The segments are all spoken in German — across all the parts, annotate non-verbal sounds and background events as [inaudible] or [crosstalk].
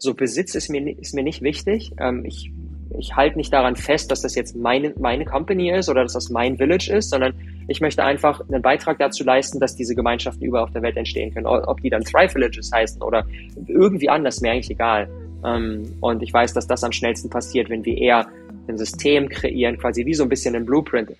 so Besitz ist mir, ist mir nicht wichtig. Ähm, ich ich halte nicht daran fest, dass das jetzt meine, meine Company ist oder dass das mein Village ist, sondern ich möchte einfach einen Beitrag dazu leisten, dass diese Gemeinschaften überall auf der Welt entstehen können. Ob die dann Thrive Villages heißen oder irgendwie anders, mir eigentlich egal. Ähm, und ich weiß, dass das am schnellsten passiert, wenn wir eher ein System kreieren, quasi wie so ein bisschen ein Blueprint.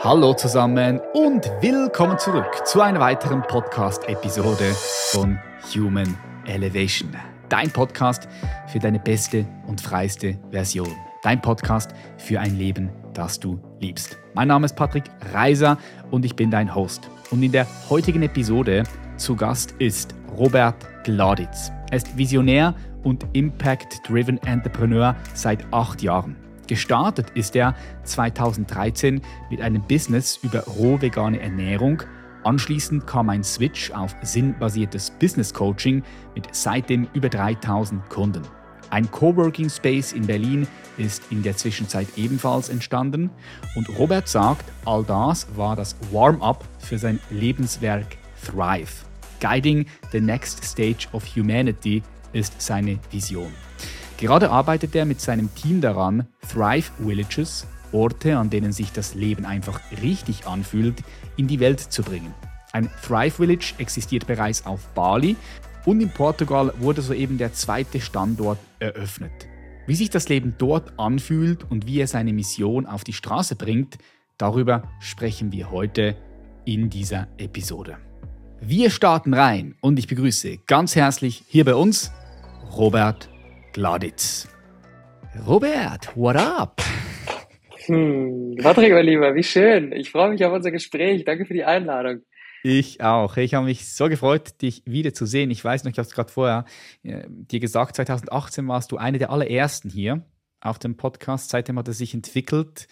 Hallo zusammen und willkommen zurück zu einer weiteren Podcast-Episode von Human Elevation. Dein Podcast für deine beste und freiste Version. Dein Podcast für ein Leben, das du liebst. Mein Name ist Patrick Reiser und ich bin dein Host. Und in der heutigen Episode zu Gast ist Robert Gladitz. Er ist Visionär und Impact-Driven Entrepreneur seit acht Jahren. Gestartet ist er 2013 mit einem Business über roh vegane Ernährung. Anschließend kam ein Switch auf sinnbasiertes Business Coaching mit seitdem über 3000 Kunden. Ein Coworking Space in Berlin ist in der Zwischenzeit ebenfalls entstanden und Robert sagt, all das war das Warm-up für sein Lebenswerk Thrive. Guiding the next stage of humanity ist seine Vision. Gerade arbeitet er mit seinem Team daran, Thrive Villages, Orte, an denen sich das Leben einfach richtig anfühlt, in die Welt zu bringen. Ein Thrive Village existiert bereits auf Bali und in Portugal wurde soeben der zweite Standort eröffnet. Wie sich das Leben dort anfühlt und wie er seine Mission auf die Straße bringt, darüber sprechen wir heute in dieser Episode. Wir starten rein und ich begrüße ganz herzlich hier bei uns Robert Gladitz. Robert, what up? Hm, Patrick, mein Lieber, wie schön. Ich freue mich auf unser Gespräch. Danke für die Einladung. Ich auch. Ich habe mich so gefreut, dich wieder zu sehen. Ich weiß noch, ich habe es gerade vorher äh, dir gesagt, 2018 warst du eine der allerersten hier auf dem Podcast. Seitdem hat er sich entwickelt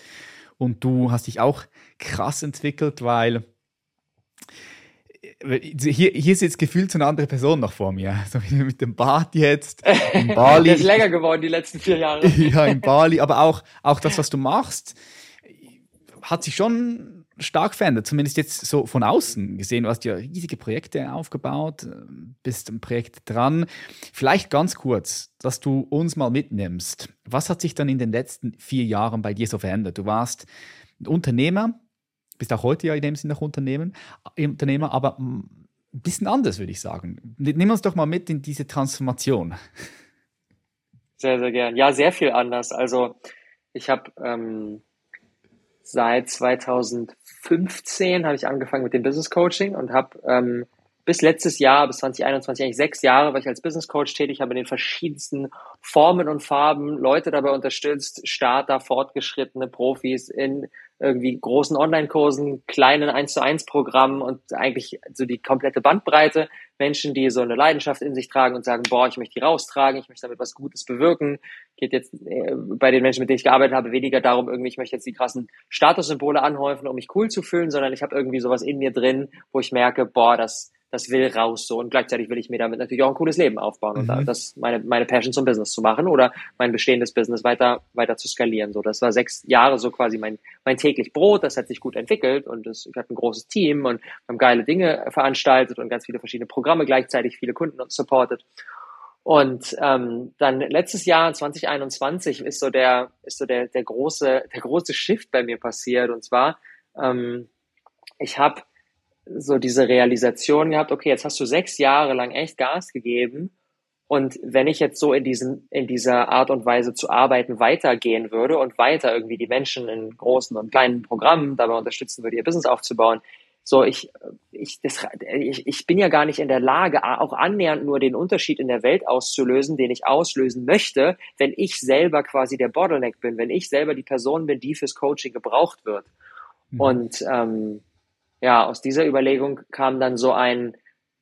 und du hast dich auch krass entwickelt, weil äh, hier, hier ist jetzt gefühlt so eine andere Person noch vor mir. [laughs] So wie mit dem Bart jetzt. In [laughs] Bali. Der ist länger geworden die letzten vier Jahre. [laughs] ja, in Bali. Aber auch, auch das, was du machst, hat sich schon stark verändert, zumindest jetzt so von außen gesehen. Du hast ja riesige Projekte aufgebaut, bist am Projekt dran. Vielleicht ganz kurz, dass du uns mal mitnimmst. Was hat sich dann in den letzten vier Jahren bei dir so verändert? Du warst Unternehmer, bist auch heute ja in dem Sinne noch Unternehmen, Unternehmer, aber ein bisschen anders, würde ich sagen. Nimm uns doch mal mit in diese Transformation. Sehr, sehr gern. Ja, sehr viel anders. Also ich habe ähm, seit 2015 habe ich angefangen mit dem Business Coaching und habe ähm, bis letztes Jahr, bis 2021, eigentlich sechs Jahre, war ich als Business Coach tätig, habe in den verschiedensten Formen und Farben Leute dabei unterstützt, Starter, fortgeschrittene Profis in irgendwie großen Online-Kursen, kleinen 1 zu 1 Programmen und eigentlich so die komplette Bandbreite. Menschen, die so eine Leidenschaft in sich tragen und sagen, boah, ich möchte die raustragen, ich möchte damit was Gutes bewirken. Geht jetzt äh, bei den Menschen, mit denen ich gearbeitet habe, weniger darum, irgendwie, ich möchte jetzt die krassen Statussymbole anhäufen, um mich cool zu fühlen, sondern ich habe irgendwie sowas in mir drin, wo ich merke, boah, das, das will raus so. Und gleichzeitig will ich mir damit natürlich auch ein cooles Leben aufbauen mhm. und das meine meine Passion zum Business zu machen oder mein bestehendes Business weiter weiter zu skalieren. So das war sechs Jahre so quasi mein mein täglich Brot. Das hat sich gut entwickelt und das, ich hatte ein großes Team und haben geile Dinge veranstaltet und ganz viele verschiedene Programme gleichzeitig viele Kunden supportet und ähm, dann letztes Jahr 2021 ist so der ist so der der große der große Shift bei mir passiert. Und zwar ähm, ich habe so diese Realisation gehabt, okay, jetzt hast du sechs Jahre lang echt Gas gegeben und wenn ich jetzt so in diesem, in dieser Art und Weise zu arbeiten weitergehen würde und weiter irgendwie die Menschen in großen und kleinen Programmen dabei unterstützen würde, ihr Business aufzubauen, so ich, ich, das, ich, ich bin ja gar nicht in der Lage, auch annähernd nur den Unterschied in der Welt auszulösen, den ich auslösen möchte, wenn ich selber quasi der Bottleneck bin, wenn ich selber die Person bin, die fürs Coaching gebraucht wird. Mhm. Und ähm, ja, aus dieser Überlegung kam dann so ein,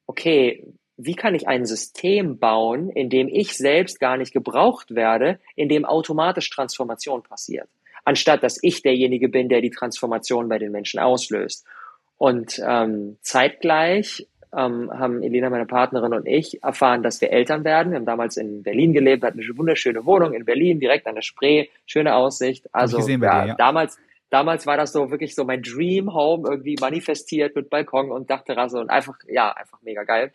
okay, wie kann ich ein System bauen, in dem ich selbst gar nicht gebraucht werde, in dem automatisch Transformation passiert, anstatt dass ich derjenige bin, der die Transformation bei den Menschen auslöst. Und ähm, zeitgleich ähm, haben Elena, meine Partnerin und ich erfahren, dass wir Eltern werden. Wir haben damals in Berlin gelebt, hatten eine wunderschöne Wohnung in Berlin, direkt an der Spree, schöne Aussicht. Also ja, dir, ja. damals damals war das so wirklich so mein Dream Home irgendwie manifestiert mit Balkon und Dachterrasse und einfach, ja, einfach mega geil.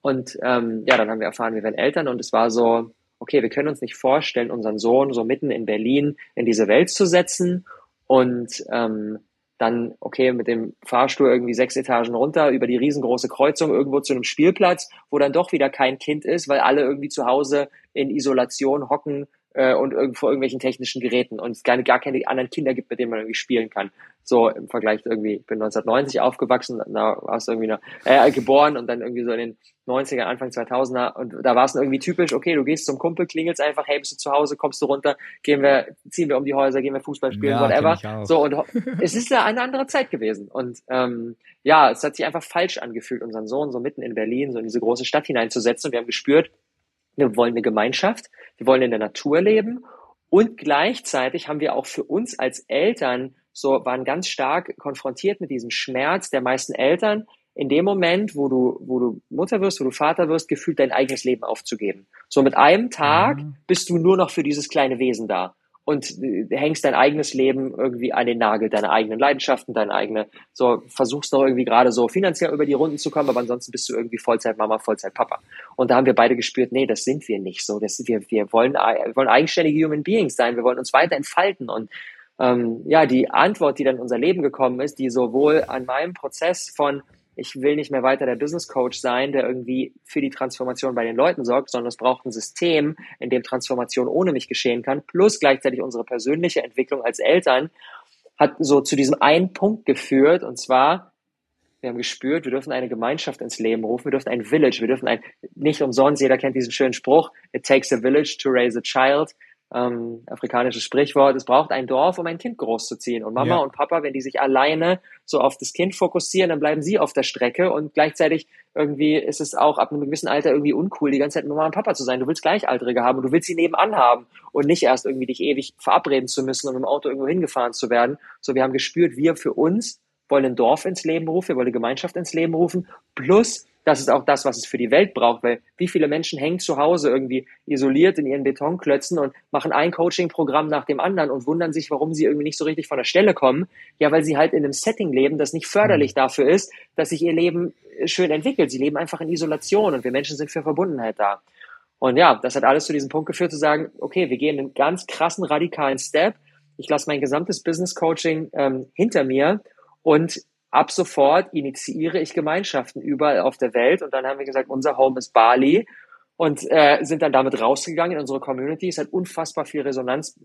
Und ähm, ja, dann haben wir erfahren, wir werden Eltern und es war so, okay, wir können uns nicht vorstellen, unseren Sohn so mitten in Berlin in diese Welt zu setzen und ähm, dann, okay, mit dem Fahrstuhl irgendwie sechs Etagen runter über die riesengroße Kreuzung irgendwo zu einem Spielplatz, wo dann doch wieder kein Kind ist, weil alle irgendwie zu Hause in Isolation hocken äh, und irgend vor irgendwelchen technischen Geräten und es gar, gar keine anderen Kinder gibt, mit denen man irgendwie spielen kann. So im Vergleich irgendwie, ich bin 1990 aufgewachsen, da warst du irgendwie noch, äh, geboren und dann irgendwie so in den 90er, Anfang 2000er und da war es irgendwie typisch, okay, du gehst zum Kumpel, klingelst einfach, hey, bist du zu Hause, kommst du runter, gehen wir, ziehen wir um die Häuser, gehen wir Fußball spielen, ja, whatever. So und es ist ja eine andere Zeit gewesen und ähm, ja, es hat sich einfach falsch angefühlt, unseren Sohn so mitten in Berlin, so in diese große Stadt hineinzusetzen und wir haben gespürt, wir wollen eine Gemeinschaft, wir wollen in der Natur leben und gleichzeitig haben wir auch für uns als Eltern so waren ganz stark konfrontiert mit diesem Schmerz der meisten Eltern, in dem Moment, wo du, wo du Mutter wirst, wo du Vater wirst, gefühlt dein eigenes Leben aufzugeben. So mit einem Tag mhm. bist du nur noch für dieses kleine Wesen da und hängst dein eigenes Leben irgendwie an den Nagel, deine eigenen Leidenschaften, deine eigene, so versuchst noch irgendwie gerade so finanziell über die Runden zu kommen, aber ansonsten bist du irgendwie Vollzeit Mama, Vollzeit Papa. Und da haben wir beide gespürt, nee, das sind wir nicht so. Das, wir, wir, wollen, wir wollen eigenständige Human Beings sein, wir wollen uns weiter entfalten und ähm, ja, die Antwort, die dann in unser Leben gekommen ist, die sowohl an meinem Prozess von ich will nicht mehr weiter der Business Coach sein, der irgendwie für die Transformation bei den Leuten sorgt, sondern es braucht ein System, in dem Transformation ohne mich geschehen kann, plus gleichzeitig unsere persönliche Entwicklung als Eltern, hat so zu diesem einen Punkt geführt, und zwar, wir haben gespürt, wir dürfen eine Gemeinschaft ins Leben rufen, wir dürfen ein Village, wir dürfen ein, nicht umsonst, jeder kennt diesen schönen Spruch, it takes a village to raise a child, ähm, afrikanisches Sprichwort, es braucht ein Dorf, um ein Kind großzuziehen. Und Mama ja. und Papa, wenn die sich alleine so auf das Kind fokussieren, dann bleiben sie auf der Strecke und gleichzeitig irgendwie ist es auch ab einem gewissen Alter irgendwie uncool, die ganze Zeit mit Mama und Papa zu sein. Du willst Gleichaltrige haben und du willst sie nebenan haben und nicht erst irgendwie dich ewig verabreden zu müssen, um im Auto irgendwo hingefahren zu werden. So, wir haben gespürt, wir für uns wollen ein Dorf ins Leben rufen, wir wollen eine Gemeinschaft ins Leben rufen, plus das ist auch das, was es für die Welt braucht, weil wie viele Menschen hängen zu Hause irgendwie isoliert in ihren Betonklötzen und machen ein Coaching-Programm nach dem anderen und wundern sich, warum sie irgendwie nicht so richtig von der Stelle kommen. Ja, weil sie halt in einem Setting leben, das nicht förderlich mhm. dafür ist, dass sich ihr Leben schön entwickelt. Sie leben einfach in Isolation und wir Menschen sind für Verbundenheit da. Und ja, das hat alles zu diesem Punkt geführt, zu sagen, okay, wir gehen einen ganz krassen, radikalen Step. Ich lasse mein gesamtes Business Coaching ähm, hinter mir und ab sofort initiiere ich Gemeinschaften überall auf der Welt. Und dann haben wir gesagt, unser Home ist Bali und äh, sind dann damit rausgegangen in unsere Community. Es hat unfassbar viel Resonanz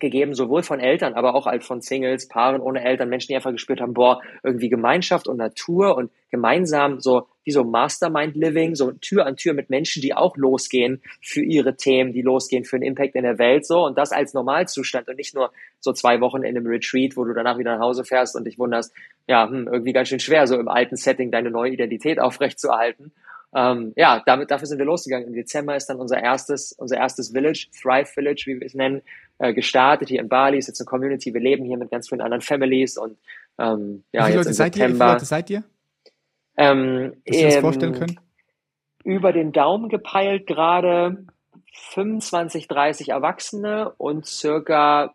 gegeben, sowohl von Eltern, aber auch halt von Singles, Paaren ohne Eltern, Menschen, die einfach gespürt haben, boah, irgendwie Gemeinschaft und Natur und gemeinsam so wie so Mastermind Living, so Tür an Tür mit Menschen, die auch losgehen für ihre Themen, die losgehen für einen Impact in der Welt, so und das als Normalzustand und nicht nur so zwei Wochen in einem Retreat, wo du danach wieder nach Hause fährst und dich wunderst, ja, hm, irgendwie ganz schön schwer, so im alten Setting deine neue Identität aufrechtzuerhalten. Ähm, ja, damit, dafür sind wir losgegangen. Im Dezember ist dann unser erstes, unser erstes Village, Thrive Village, wie wir es nennen, äh, gestartet hier in Bali. Ist jetzt eine Community. Wir leben hier mit ganz vielen anderen Families und ähm, ja, wie viele jetzt Leute seid ihr? Wie viele Leute seid ihr? Ähm, Dass ihr das vorstellen können? Über den Daumen gepeilt gerade 25, 30 Erwachsene und circa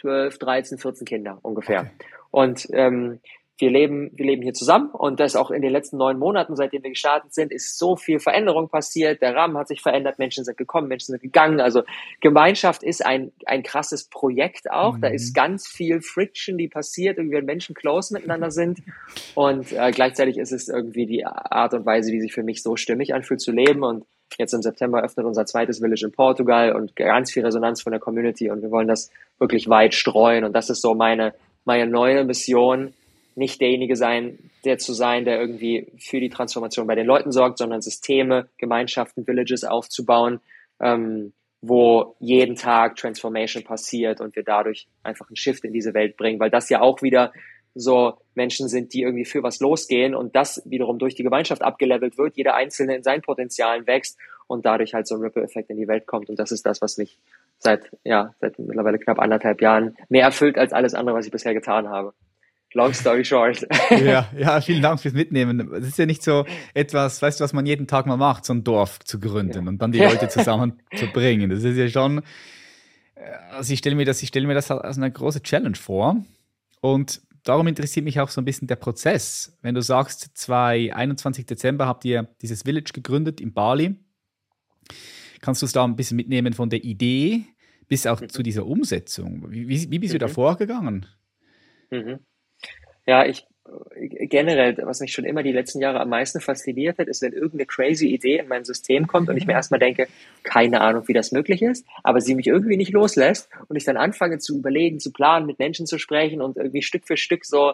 12, 13, 14 Kinder ungefähr. Okay. Und ähm, wir leben, wir leben hier zusammen und das auch in den letzten neun Monaten, seitdem wir gestartet sind, ist so viel Veränderung passiert. Der Rahmen hat sich verändert, Menschen sind gekommen, Menschen sind gegangen. Also Gemeinschaft ist ein, ein krasses Projekt auch. Mhm. Da ist ganz viel Friction, die passiert, irgendwie wenn Menschen close miteinander sind. Und äh, gleichzeitig ist es irgendwie die Art und Weise, die sich für mich so stimmig anfühlt zu leben. Und jetzt im September öffnet unser zweites Village in Portugal und ganz viel Resonanz von der Community und wir wollen das wirklich weit streuen. Und das ist so meine, meine neue Mission, nicht derjenige sein, der zu sein, der irgendwie für die Transformation bei den Leuten sorgt, sondern Systeme, Gemeinschaften, Villages aufzubauen, ähm, wo jeden Tag Transformation passiert und wir dadurch einfach einen Shift in diese Welt bringen, weil das ja auch wieder so Menschen sind, die irgendwie für was losgehen und das wiederum durch die Gemeinschaft abgelevelt wird, jeder Einzelne in seinen Potenzialen wächst und dadurch halt so ein Ripple-Effekt in die Welt kommt. Und das ist das, was mich seit, ja, seit mittlerweile knapp anderthalb Jahren mehr erfüllt als alles andere, was ich bisher getan habe. Long story short. ja, ja, [laughs] vielen Dank fürs Mitnehmen. Es ist ja nicht so etwas, weißt du, was man jeden Tag mal macht, so ein Dorf zu gründen ja. und dann die Leute [laughs] zusammen zu bringen. Das ist ja schon, äh, also ich stelle mir das, ich stelle mir das als eine große Challenge vor. Und darum interessiert mich auch so ein bisschen der Prozess. Wenn du sagst, 21. Dezember habt ihr dieses Village gegründet in Bali, kannst du es da ein bisschen mitnehmen von der Idee bis auch mhm. zu dieser Umsetzung? Wie, wie, wie bist mhm. du da vorgegangen? Mhm. Ja, ich generell, was mich schon immer die letzten Jahre am meisten fasziniert hat, ist, wenn irgendeine crazy Idee in mein System kommt und ich mir mhm. erstmal denke, keine Ahnung, wie das möglich ist, aber sie mich irgendwie nicht loslässt und ich dann anfange zu überlegen, zu planen, mit Menschen zu sprechen und irgendwie Stück für Stück so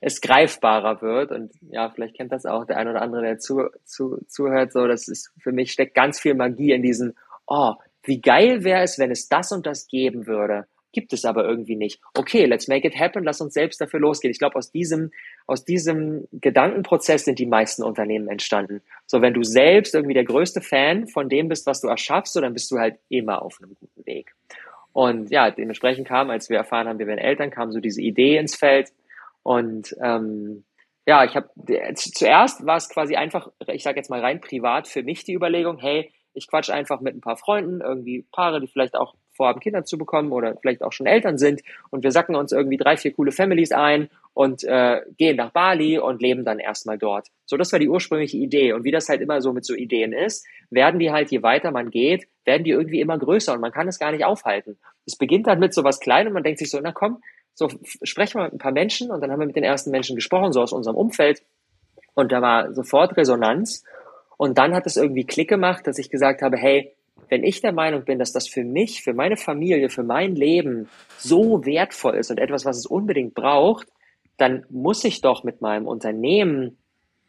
es greifbarer wird. Und ja, vielleicht kennt das auch der ein oder andere, der zu, zu, zuhört. So, das ist für mich steckt ganz viel Magie in diesen, oh, wie geil wäre es, wenn es das und das geben würde gibt es aber irgendwie nicht. Okay, let's make it happen, lass uns selbst dafür losgehen. Ich glaube, aus diesem, aus diesem Gedankenprozess sind die meisten Unternehmen entstanden. So, wenn du selbst irgendwie der größte Fan von dem bist, was du erschaffst, so, dann bist du halt immer auf einem guten Weg. Und ja, dementsprechend kam, als wir erfahren haben, wir werden Eltern, kam so diese Idee ins Feld. Und ähm, ja, ich habe zuerst war es quasi einfach, ich sage jetzt mal rein privat für mich die Überlegung, hey, ich quatsch einfach mit ein paar Freunden, irgendwie Paare, die vielleicht auch vorhaben, Kinder zu bekommen oder vielleicht auch schon Eltern sind. Und wir sacken uns irgendwie drei, vier coole Families ein und äh, gehen nach Bali und leben dann erstmal dort. So, das war die ursprüngliche Idee. Und wie das halt immer so mit so Ideen ist, werden die halt, je weiter man geht, werden die irgendwie immer größer und man kann es gar nicht aufhalten. Es beginnt dann mit so was Kleinem und man denkt sich so, na komm, so sprechen wir mit ein paar Menschen und dann haben wir mit den ersten Menschen gesprochen, so aus unserem Umfeld. Und da war sofort Resonanz. Und dann hat es irgendwie Klick gemacht, dass ich gesagt habe, hey, wenn ich der Meinung bin, dass das für mich, für meine Familie, für mein Leben so wertvoll ist und etwas, was es unbedingt braucht, dann muss ich doch mit meinem Unternehmen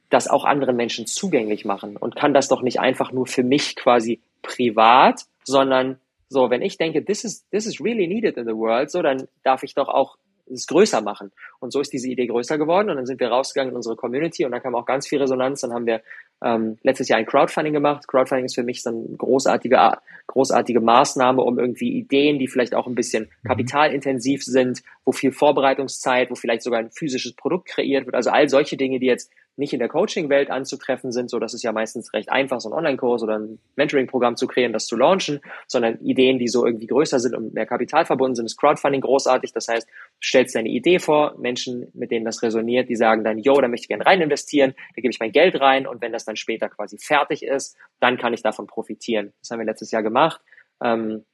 das auch anderen Menschen zugänglich machen und kann das doch nicht einfach nur für mich quasi privat, sondern so, wenn ich denke, this is, this is really needed in the world, so, dann darf ich doch auch es größer machen. Und so ist diese Idee größer geworden und dann sind wir rausgegangen in unsere Community und da kam auch ganz viel Resonanz. Dann haben wir ähm, letztes Jahr ein Crowdfunding gemacht. Crowdfunding ist für mich so eine großartige, großartige Maßnahme, um irgendwie Ideen, die vielleicht auch ein bisschen mhm. kapitalintensiv sind, wo viel Vorbereitungszeit, wo vielleicht sogar ein physisches Produkt kreiert wird. Also all solche Dinge, die jetzt nicht in der Coaching-Welt anzutreffen sind. So, das ist ja meistens recht einfach, so ein Online-Kurs oder ein Mentoring-Programm zu kreieren, das zu launchen, sondern Ideen, die so irgendwie größer sind und mehr Kapital verbunden sind, ist Crowdfunding großartig. Das heißt, du stellst deine Idee vor, Menschen, mit denen das resoniert, die sagen dann, yo, da möchte ich gerne rein investieren, da gebe ich mein Geld rein und wenn das dann später quasi fertig ist, dann kann ich davon profitieren. Das haben wir letztes Jahr gemacht. Ähm,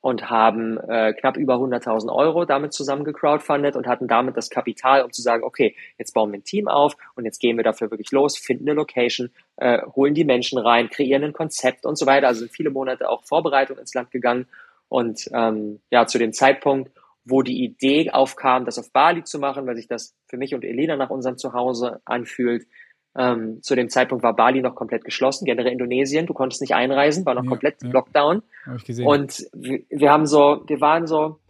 und haben äh, knapp über 100.000 Euro damit zusammen gecrowdfundet und hatten damit das Kapital, um zu sagen, okay, jetzt bauen wir ein Team auf und jetzt gehen wir dafür wirklich los, finden eine Location, äh, holen die Menschen rein, kreieren ein Konzept und so weiter. Also sind viele Monate auch Vorbereitung ins Land gegangen und ähm, ja, zu dem Zeitpunkt, wo die Idee aufkam, das auf Bali zu machen, weil sich das für mich und Elena nach unserem Zuhause anfühlt, ähm, zu dem Zeitpunkt war Bali noch komplett geschlossen, generell Indonesien. Du konntest nicht einreisen, war noch ja, komplett ja. Lockdown. Hab ich gesehen. Und wir, wir haben so, wir waren so,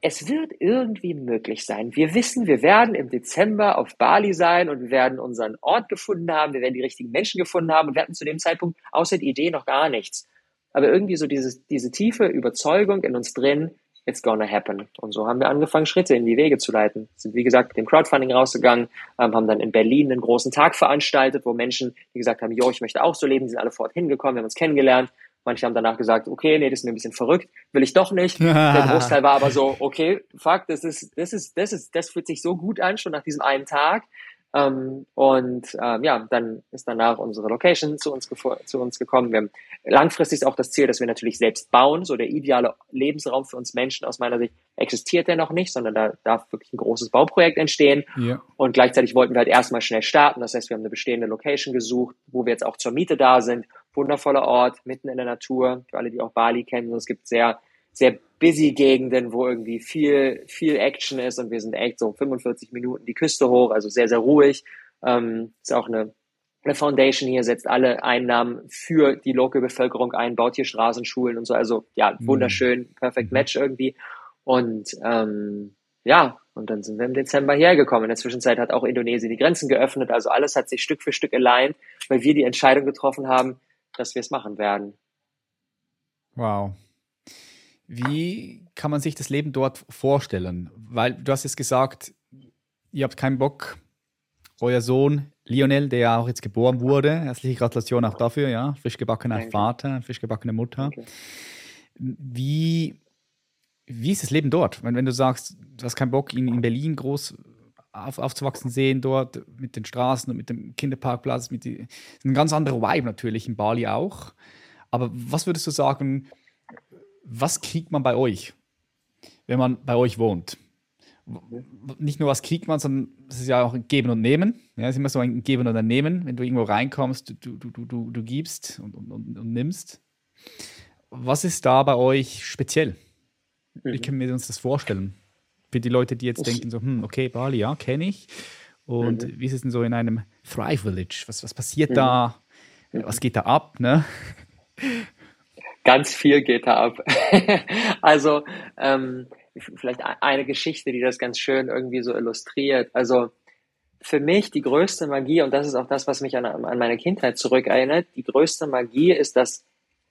es wird irgendwie möglich sein. Wir wissen, wir werden im Dezember auf Bali sein und wir werden unseren Ort gefunden haben, wir werden die richtigen Menschen gefunden haben und wir hatten zu dem Zeitpunkt außer die Idee noch gar nichts. Aber irgendwie so dieses, diese tiefe Überzeugung in uns drin, it's gonna happen. Und so haben wir angefangen, Schritte in die Wege zu leiten. Sind, wie gesagt, mit dem Crowdfunding rausgegangen, ähm, haben dann in Berlin einen großen Tag veranstaltet, wo Menschen, die gesagt haben, jo, ich möchte auch so leben, die sind alle fort hingekommen, wir haben uns kennengelernt. Manche haben danach gesagt, okay, nee, das ist mir ein bisschen verrückt, will ich doch nicht. [laughs] Der Großteil war aber so, okay, fuck, das ist, das ist, das ist, das fühlt sich so gut an, schon nach diesem einen Tag. Ähm, und ähm, ja, dann ist danach unsere Location zu uns, zu uns gekommen. Wir haben langfristig ist auch das Ziel, dass wir natürlich selbst bauen. So der ideale Lebensraum für uns Menschen aus meiner Sicht existiert der noch nicht, sondern da darf wirklich ein großes Bauprojekt entstehen. Ja. Und gleichzeitig wollten wir halt erstmal schnell starten. Das heißt, wir haben eine bestehende Location gesucht, wo wir jetzt auch zur Miete da sind. Wundervoller Ort, mitten in der Natur. Für alle, die auch Bali kennen, es gibt sehr sehr busy Gegenden, wo irgendwie viel, viel Action ist und wir sind echt so 45 Minuten die Küste hoch, also sehr, sehr ruhig. Ähm, ist auch eine, eine Foundation hier, setzt alle Einnahmen für die Local Bevölkerung ein, baut hier Straßenschulen und so. Also ja, mhm. wunderschön, perfect match irgendwie. Und ähm, ja, und dann sind wir im Dezember hergekommen. In der Zwischenzeit hat auch Indonesien die Grenzen geöffnet. Also alles hat sich Stück für Stück aligned, weil wir die Entscheidung getroffen haben, dass wir es machen werden. Wow. Wie kann man sich das Leben dort vorstellen? Weil du hast es gesagt, ihr habt keinen Bock, euer Sohn Lionel, der ja auch jetzt geboren wurde, herzliche Gratulation auch dafür, ja, frisch gebackener Danke. Vater, frisch gebackene Mutter. Danke. Wie, wie ist das Leben dort? Wenn, wenn du sagst, du hast keinen Bock, in, in Berlin groß auf, aufzuwachsen sehen dort mit den Straßen und mit dem Kinderparkplatz. Mit die, ein ganz anderer Vibe natürlich in Bali auch. Aber was würdest du sagen, was kriegt man bei euch, wenn man bei euch wohnt? Nicht nur was kriegt man, sondern es ist ja auch ein Geben und Nehmen. Ja, es ist immer so ein Geben und ein Nehmen. Wenn du irgendwo reinkommst, du, du, du, du, du gibst und, und, und, und nimmst. Was ist da bei euch speziell? Wie mhm. können wir uns das vorstellen? Für die Leute, die jetzt ich denken, so, hm, okay, Bali, ja, kenne ich. Und mhm. wie ist es denn so in einem Thrive Village? Was, was passiert mhm. da? Was geht da ab? Ne? Ganz viel geht da ab. [laughs] also ähm, vielleicht eine Geschichte, die das ganz schön irgendwie so illustriert. Also für mich die größte Magie, und das ist auch das, was mich an, an meine Kindheit zurückerinnert, die größte Magie ist, dass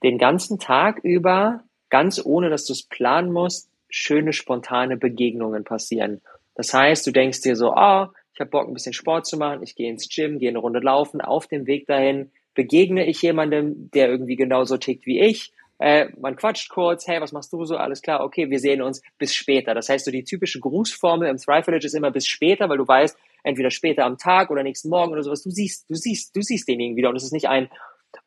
den ganzen Tag über, ganz ohne dass du es planen musst, schöne, spontane Begegnungen passieren. Das heißt, du denkst dir so, oh, ich habe Bock, ein bisschen Sport zu machen, ich gehe ins Gym, gehe eine Runde laufen, auf dem Weg dahin begegne ich jemandem, der irgendwie genauso tickt wie ich. Äh, man quatscht kurz, hey, was machst du so? Alles klar, okay, wir sehen uns bis später. Das heißt, so die typische Grußformel im Thrive Village ist immer bis später, weil du weißt, entweder später am Tag oder nächsten Morgen oder sowas, du siehst, du siehst, du siehst denjenigen wieder und es ist nicht ein,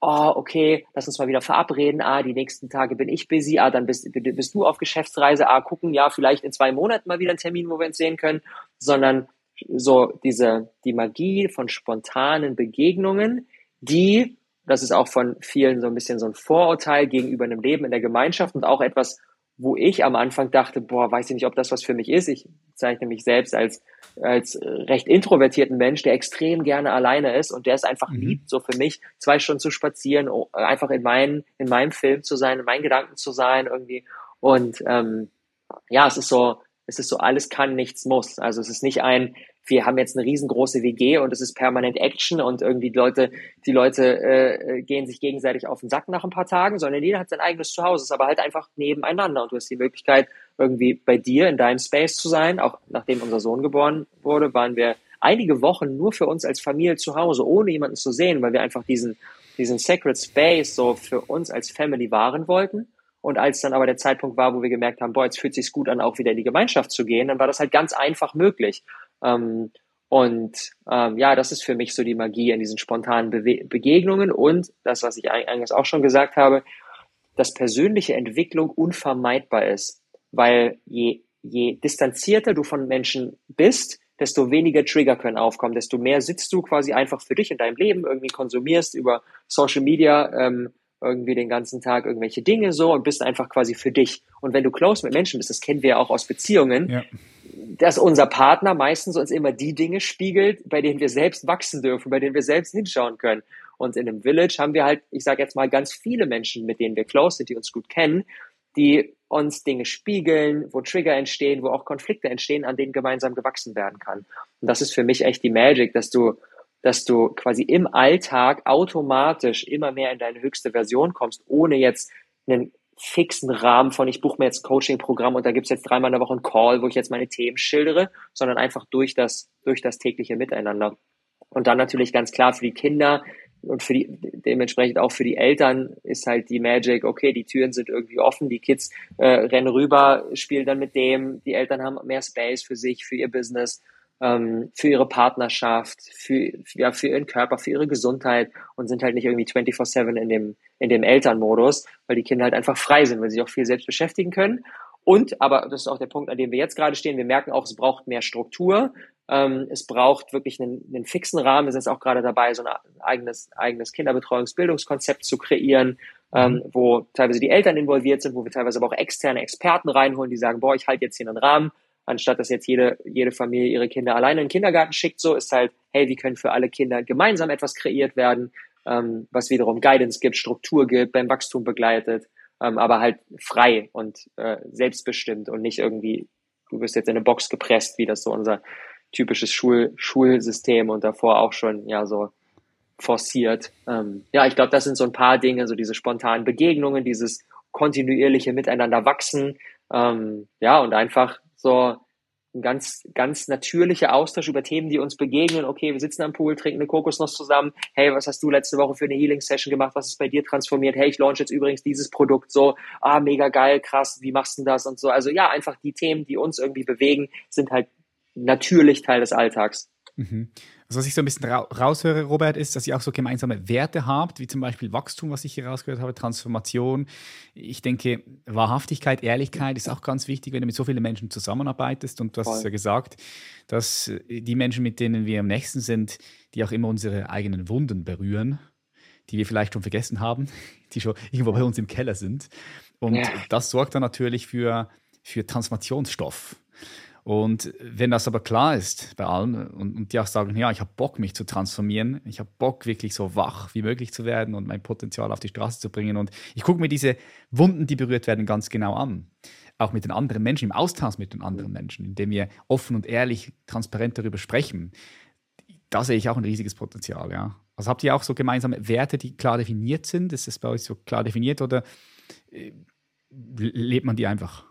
oh, okay, lass uns mal wieder verabreden, ah, die nächsten Tage bin ich busy, ah, dann bist, bist du auf Geschäftsreise, ah, gucken, ja, vielleicht in zwei Monaten mal wieder einen Termin, wo wir uns sehen können, sondern so diese, die Magie von spontanen Begegnungen, die, das ist auch von vielen so ein bisschen so ein Vorurteil gegenüber einem Leben in der Gemeinschaft und auch etwas, wo ich am Anfang dachte, boah, weiß ich nicht, ob das was für mich ist. Ich zeichne mich selbst als, als recht introvertierten Mensch, der extrem gerne alleine ist und der es einfach mhm. liebt, so für mich zwei Stunden zu spazieren, einfach in, meinen, in meinem Film zu sein, in meinen Gedanken zu sein irgendwie. Und ähm, ja, es ist so, es ist so, alles kann, nichts muss. Also es ist nicht ein, wir haben jetzt eine riesengroße WG und es ist permanent Action und irgendwie die Leute, die Leute äh, gehen sich gegenseitig auf den Sack nach ein paar Tagen, sondern jeder hat sein eigenes Zuhause, ist aber halt einfach nebeneinander und du hast die Möglichkeit, irgendwie bei dir in deinem Space zu sein. Auch nachdem unser Sohn geboren wurde, waren wir einige Wochen nur für uns als Familie zu Hause, ohne jemanden zu sehen, weil wir einfach diesen, diesen Sacred Space so für uns als Family wahren wollten. Und als dann aber der Zeitpunkt war, wo wir gemerkt haben, boah, jetzt fühlt sich gut an, auch wieder in die Gemeinschaft zu gehen, dann war das halt ganz einfach möglich. Ähm, und ähm, ja, das ist für mich so die Magie in diesen spontanen Bewe Begegnungen und das, was ich eigentlich auch schon gesagt habe, dass persönliche Entwicklung unvermeidbar ist. Weil je, je distanzierter du von Menschen bist, desto weniger Trigger können aufkommen, desto mehr sitzt du quasi einfach für dich in deinem Leben, irgendwie konsumierst über Social Media ähm, irgendwie den ganzen Tag irgendwelche Dinge so und bist einfach quasi für dich. Und wenn du close mit Menschen bist, das kennen wir ja auch aus Beziehungen, ja dass unser Partner meistens uns immer die Dinge spiegelt, bei denen wir selbst wachsen dürfen, bei denen wir selbst hinschauen können. Und in einem Village haben wir halt, ich sage jetzt mal, ganz viele Menschen, mit denen wir close sind, die uns gut kennen, die uns Dinge spiegeln, wo Trigger entstehen, wo auch Konflikte entstehen, an denen gemeinsam gewachsen werden kann. Und das ist für mich echt die Magic, dass du, dass du quasi im Alltag automatisch immer mehr in deine höchste Version kommst, ohne jetzt einen fixen Rahmen von, ich buche mir jetzt Coaching-Programm und da gibt's jetzt dreimal in der Woche einen Call, wo ich jetzt meine Themen schildere, sondern einfach durch das, durch das tägliche Miteinander. Und dann natürlich ganz klar für die Kinder und für die, dementsprechend auch für die Eltern ist halt die Magic, okay, die Türen sind irgendwie offen, die Kids äh, rennen rüber, spielen dann mit dem, die Eltern haben mehr Space für sich, für ihr Business ähm, für ihre Partnerschaft, für, ja, für ihren Körper, für ihre Gesundheit und sind halt nicht irgendwie 24-7 in dem, in dem Elternmodus, weil die Kinder halt einfach frei sind, weil sie sich auch viel selbst beschäftigen können. Und, aber das ist auch der Punkt, an dem wir jetzt gerade stehen, wir merken auch, es braucht mehr Struktur, ähm, es braucht wirklich einen, einen fixen Rahmen. Wir sind jetzt auch gerade dabei, so ein eigenes, eigenes Kinderbetreuungsbildungskonzept zu kreieren, ähm, mhm. wo teilweise die Eltern involviert sind, wo wir teilweise aber auch externe Experten reinholen, die sagen, boah, ich halte jetzt hier einen Rahmen, anstatt dass jetzt jede, jede Familie ihre Kinder alleine in den Kindergarten schickt, so ist halt, hey, wie können für alle Kinder gemeinsam etwas kreiert werden, ähm, was wiederum Guidance gibt, Struktur gibt, beim Wachstum begleitet, ähm, aber halt frei und äh, selbstbestimmt und nicht irgendwie, du wirst jetzt in eine Box gepresst, wie das so unser typisches Schul Schulsystem und davor auch schon ja so forciert. Ähm, ja, ich glaube, das sind so ein paar Dinge, so diese spontanen Begegnungen, dieses kontinuierliche Miteinander wachsen, ähm, ja, und einfach so ein ganz, ganz natürlicher Austausch über Themen, die uns begegnen. Okay, wir sitzen am Pool, trinken eine Kokosnuss zusammen. Hey, was hast du letzte Woche für eine Healing-Session gemacht? Was ist bei dir transformiert? Hey, ich launch jetzt übrigens dieses Produkt so. Ah, mega geil, krass. Wie machst du das? Und so. Also ja, einfach die Themen, die uns irgendwie bewegen, sind halt natürlich Teil des Alltags. Mhm. Also was ich so ein bisschen ra raushöre, Robert, ist, dass ihr auch so gemeinsame Werte habt, wie zum Beispiel Wachstum, was ich hier rausgehört habe, Transformation. Ich denke, Wahrhaftigkeit, Ehrlichkeit ist auch ganz wichtig, wenn du mit so vielen Menschen zusammenarbeitest. Und du hast Voll. es ja gesagt, dass die Menschen, mit denen wir am nächsten sind, die auch immer unsere eigenen Wunden berühren, die wir vielleicht schon vergessen haben, [laughs] die schon irgendwo bei uns im Keller sind. Und ja. das sorgt dann natürlich für, für Transformationsstoff. Und wenn das aber klar ist bei allen und, und die auch sagen, ja, ich habe Bock, mich zu transformieren, ich habe Bock, wirklich so wach wie möglich zu werden und mein Potenzial auf die Straße zu bringen. Und ich gucke mir diese Wunden, die berührt werden, ganz genau an. Auch mit den anderen Menschen, im Austausch mit den anderen Menschen, indem wir offen und ehrlich, transparent darüber sprechen. Da sehe ich auch ein riesiges Potenzial, ja. Also habt ihr auch so gemeinsame Werte, die klar definiert sind? Ist das bei euch so klar definiert oder äh, lebt man die einfach?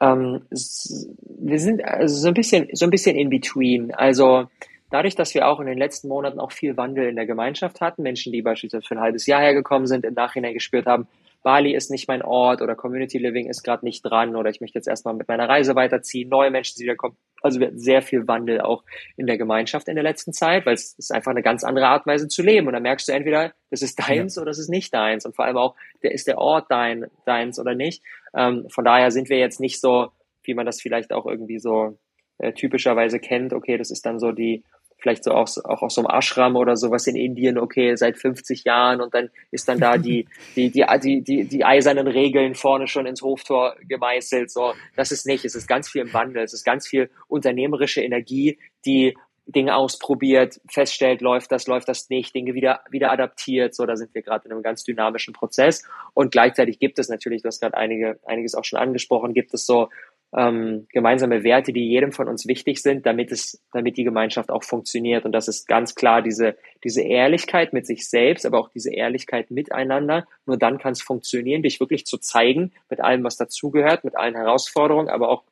Ähm, wir sind also so ein bisschen, so ein bisschen in between. Also dadurch, dass wir auch in den letzten Monaten auch viel Wandel in der Gemeinschaft hatten, Menschen, die beispielsweise für ein halbes Jahr hergekommen sind, im Nachhinein gespürt haben, Bali ist nicht mein Ort oder Community Living ist gerade nicht dran oder ich möchte jetzt erstmal mit meiner Reise weiterziehen, neue Menschen, die wiederkommen. Also wir hatten sehr viel Wandel auch in der Gemeinschaft in der letzten Zeit, weil es ist einfach eine ganz andere Art und Weise zu leben. Und dann merkst du entweder, das ist deins ja. oder das ist nicht deins. Und vor allem auch, der ist der Ort dein, deins oder nicht. Ähm, von daher sind wir jetzt nicht so, wie man das vielleicht auch irgendwie so äh, typischerweise kennt. Okay, das ist dann so die vielleicht so auch, auch aus so einem Ashram oder sowas in Indien, okay, seit 50 Jahren und dann ist dann da [laughs] die, die, die, die, die, die eisernen Regeln vorne schon ins Hoftor gemeißelt, so. Das ist nicht, es ist ganz viel im Wandel, es ist ganz viel unternehmerische Energie, die Dinge ausprobiert, feststellt, läuft das, läuft das nicht, Dinge wieder, wieder adaptiert. So, da sind wir gerade in einem ganz dynamischen Prozess. Und gleichzeitig gibt es natürlich, du hast gerade einige, einiges auch schon angesprochen, gibt es so ähm, gemeinsame Werte, die jedem von uns wichtig sind, damit es, damit die Gemeinschaft auch funktioniert. Und das ist ganz klar diese, diese Ehrlichkeit mit sich selbst, aber auch diese Ehrlichkeit miteinander. Nur dann kann es funktionieren, dich wirklich zu zeigen mit allem, was dazugehört, mit allen Herausforderungen, aber auch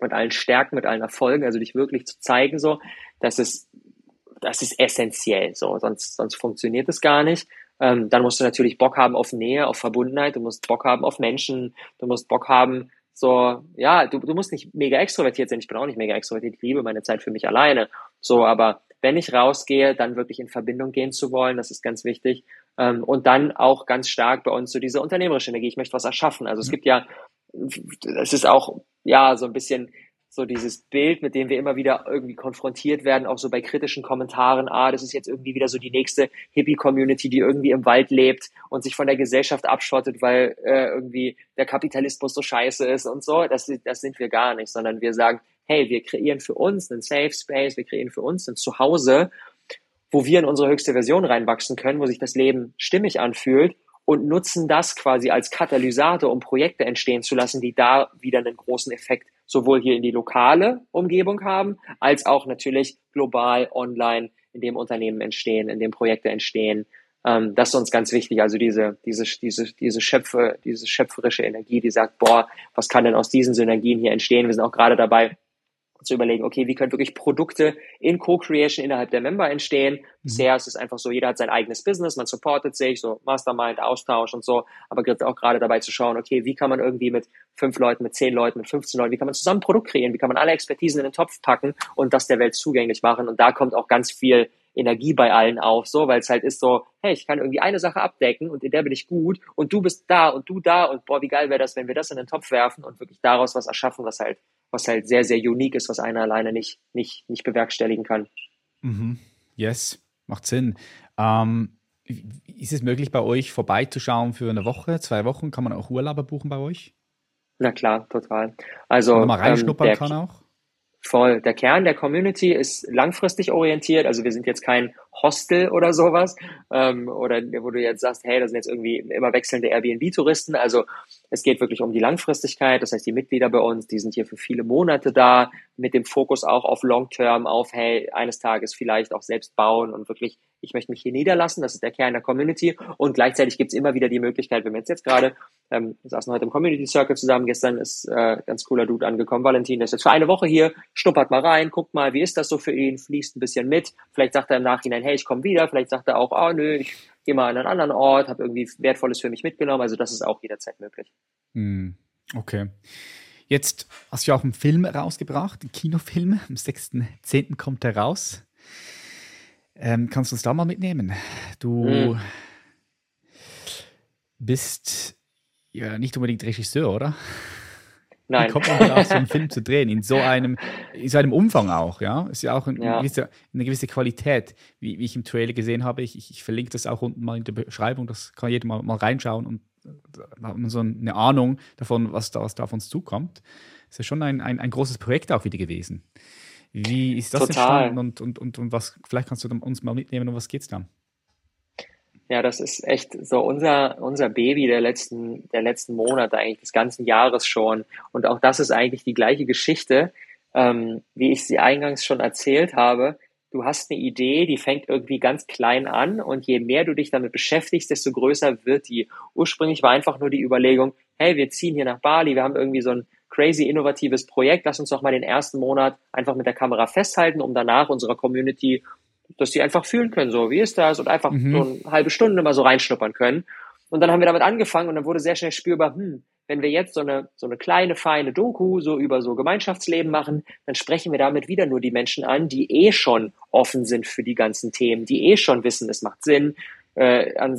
mit allen Stärken, mit allen Erfolgen, also dich wirklich zu zeigen, so, das ist, das ist essentiell, so, sonst, sonst funktioniert es gar nicht. Ähm, dann musst du natürlich Bock haben auf Nähe, auf Verbundenheit, du musst Bock haben auf Menschen, du musst Bock haben, so, ja, du, du musst nicht mega extrovertiert sein. Ich bin auch nicht mega extrovertiert. Ich liebe meine Zeit für mich alleine. So, aber wenn ich rausgehe, dann wirklich in Verbindung gehen zu wollen, das ist ganz wichtig. Ähm, und dann auch ganz stark bei uns so diese unternehmerische Energie. Ich möchte was erschaffen. Also es gibt ja, es ist auch, ja, so ein bisschen so dieses Bild, mit dem wir immer wieder irgendwie konfrontiert werden, auch so bei kritischen Kommentaren, ah, das ist jetzt irgendwie wieder so die nächste Hippie-Community, die irgendwie im Wald lebt und sich von der Gesellschaft abschottet, weil äh, irgendwie der Kapitalismus so scheiße ist und so. Das, das sind wir gar nicht, sondern wir sagen, hey, wir kreieren für uns einen Safe Space, wir kreieren für uns ein Zuhause, wo wir in unsere höchste Version reinwachsen können, wo sich das Leben stimmig anfühlt und nutzen das quasi als Katalysator, um Projekte entstehen zu lassen, die da wieder einen großen Effekt sowohl hier in die lokale Umgebung haben, als auch natürlich global online, in dem Unternehmen entstehen, in dem Projekte entstehen. Ähm, das ist uns ganz wichtig. Also diese, diese, diese, diese Schöpfe, diese schöpferische Energie, die sagt, boah, was kann denn aus diesen Synergien hier entstehen? Wir sind auch gerade dabei, zu überlegen, okay, wie können wirklich Produkte in Co-Creation innerhalb der Member entstehen. Mhm. Bisher ist es einfach so, jeder hat sein eigenes Business, man supportet sich, so Mastermind, Austausch und so, aber auch gerade dabei zu schauen, okay, wie kann man irgendwie mit fünf Leuten, mit zehn Leuten, mit 15 Leuten, wie kann man zusammen ein Produkt kreieren, wie kann man alle Expertisen in den Topf packen und das der Welt zugänglich machen und da kommt auch ganz viel Energie bei allen auf, so, weil es halt ist so, hey, ich kann irgendwie eine Sache abdecken und in der bin ich gut und du bist da und du da und boah, wie geil wäre das, wenn wir das in den Topf werfen und wirklich daraus was erschaffen, was halt was halt sehr, sehr unique ist, was einer alleine nicht, nicht, nicht bewerkstelligen kann. Mhm. Yes, macht Sinn. Ähm, ist es möglich, bei euch vorbeizuschauen für eine Woche, zwei Wochen? Kann man auch Urlauber buchen bei euch? Na klar, total. Also, Wenn man mal reinschnuppern ähm, kann auch? Voll. Der Kern der Community ist langfristig orientiert. Also wir sind jetzt kein Hostel oder sowas, ähm, oder wo du jetzt sagst, hey, das sind jetzt irgendwie immer wechselnde Airbnb-Touristen. Also es geht wirklich um die Langfristigkeit. Das heißt, die Mitglieder bei uns, die sind hier für viele Monate da, mit dem Fokus auch auf Long-Term, auf, hey, eines Tages vielleicht auch selbst bauen und wirklich, ich möchte mich hier niederlassen. Das ist der Kern der Community. Und gleichzeitig gibt es immer wieder die Möglichkeit, wenn wir jetzt, jetzt gerade, ähm, saßen heute im Community Circle zusammen, gestern ist äh, ganz cooler Dude angekommen, Valentin, der ist jetzt für eine Woche hier, schnuppert mal rein, guckt mal, wie ist das so für ihn, fließt ein bisschen mit. Vielleicht sagt er im Nachhinein, hey, ich komme wieder. Vielleicht sagt er auch, oh nö, ich gehe mal an einen anderen Ort, habe irgendwie Wertvolles für mich mitgenommen. Also das ist auch jederzeit möglich. Hm, okay. Jetzt hast du ja auch einen Film rausgebracht, einen Kinofilm. Am 6.10. kommt er raus. Ähm, kannst du uns da mal mitnehmen? Du mhm. bist ja nicht unbedingt Regisseur, oder? Nein. Wie kommt man darauf, so einen [laughs] Film zu drehen? In so einem, in so einem Umfang auch, ja? Ist ja auch ein, ja. Gewisse, eine gewisse Qualität, wie, wie, ich im Trailer gesehen habe. Ich, ich, ich, verlinke das auch unten mal in der Beschreibung, das kann jeder mal, mal reinschauen und da hat man so eine Ahnung davon, was da, was da auf uns zukommt. Ist ja schon ein, ein, ein großes Projekt auch wieder gewesen. Wie ist das Total. entstanden und, und, und, und was, vielleicht kannst du uns mal mitnehmen, um was geht es dann? Ja, das ist echt so unser, unser Baby der letzten, der letzten Monate, eigentlich des ganzen Jahres schon. Und auch das ist eigentlich die gleiche Geschichte, ähm, wie ich sie eingangs schon erzählt habe. Du hast eine Idee, die fängt irgendwie ganz klein an und je mehr du dich damit beschäftigst, desto größer wird die. Ursprünglich war einfach nur die Überlegung, hey, wir ziehen hier nach Bali, wir haben irgendwie so ein crazy innovatives Projekt, lass uns doch mal den ersten Monat einfach mit der Kamera festhalten, um danach unserer Community dass die einfach fühlen können, so wie ist das und einfach mhm. so eine halbe Stunde mal so reinschnuppern können. Und dann haben wir damit angefangen und dann wurde sehr schnell spürbar, hm, wenn wir jetzt so eine, so eine kleine, feine Doku so über so Gemeinschaftsleben machen, dann sprechen wir damit wieder nur die Menschen an, die eh schon offen sind für die ganzen Themen, die eh schon wissen, es macht Sinn, äh, an,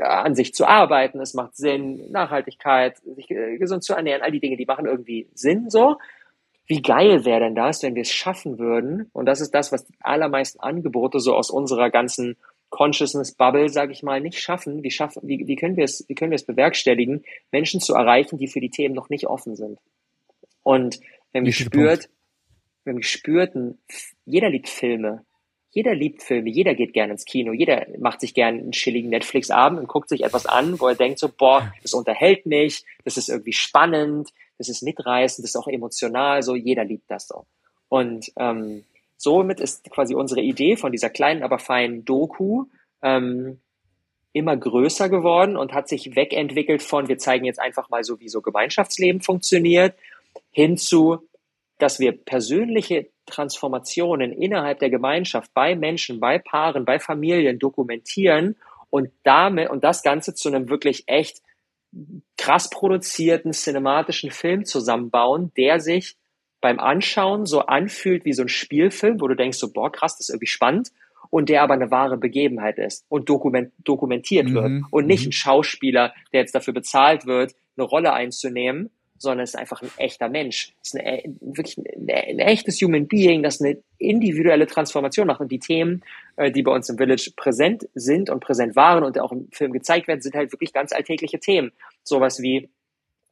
an sich zu arbeiten, es macht Sinn, Nachhaltigkeit, sich äh, gesund zu ernähren, all die Dinge, die machen irgendwie Sinn so wie geil wäre denn das, wenn wir es schaffen würden? Und das ist das, was die allermeisten Angebote so aus unserer ganzen Consciousness Bubble, sage ich mal, nicht schaffen. Wie schaffen, wie, wie können wir es, wie können wir es bewerkstelligen, Menschen zu erreichen, die für die Themen noch nicht offen sind? Und wenn wir spürt, wenn wir spürten, jeder liebt Filme, jeder liebt Filme, jeder geht gerne ins Kino, jeder macht sich gerne einen chilligen Netflix-Abend und guckt sich etwas an, wo er denkt so, boah, das unterhält mich, das ist irgendwie spannend, das ist mitreißend, das ist auch emotional, so jeder liebt das so. Und ähm, somit ist quasi unsere Idee von dieser kleinen, aber feinen Doku ähm, immer größer geworden und hat sich wegentwickelt von, wir zeigen jetzt einfach mal so, wie so Gemeinschaftsleben funktioniert, hinzu, dass wir persönliche Transformationen innerhalb der Gemeinschaft bei Menschen, bei Paaren, bei Familien dokumentieren und damit und das Ganze zu einem wirklich echt krass produzierten cinematischen Film zusammenbauen, der sich beim Anschauen so anfühlt wie so ein Spielfilm, wo du denkst so, boah, krass, das ist irgendwie spannend und der aber eine wahre Begebenheit ist und dokument dokumentiert mhm. wird und nicht mhm. ein Schauspieler, der jetzt dafür bezahlt wird, eine Rolle einzunehmen, sondern es ist einfach ein echter Mensch. Es ist eine, wirklich ein, ein, echtes Human Being, das eine individuelle Transformation macht. Und die Themen, äh, die bei uns im Village präsent sind und präsent waren und auch im Film gezeigt werden, sind halt wirklich ganz alltägliche Themen. Sowas wie,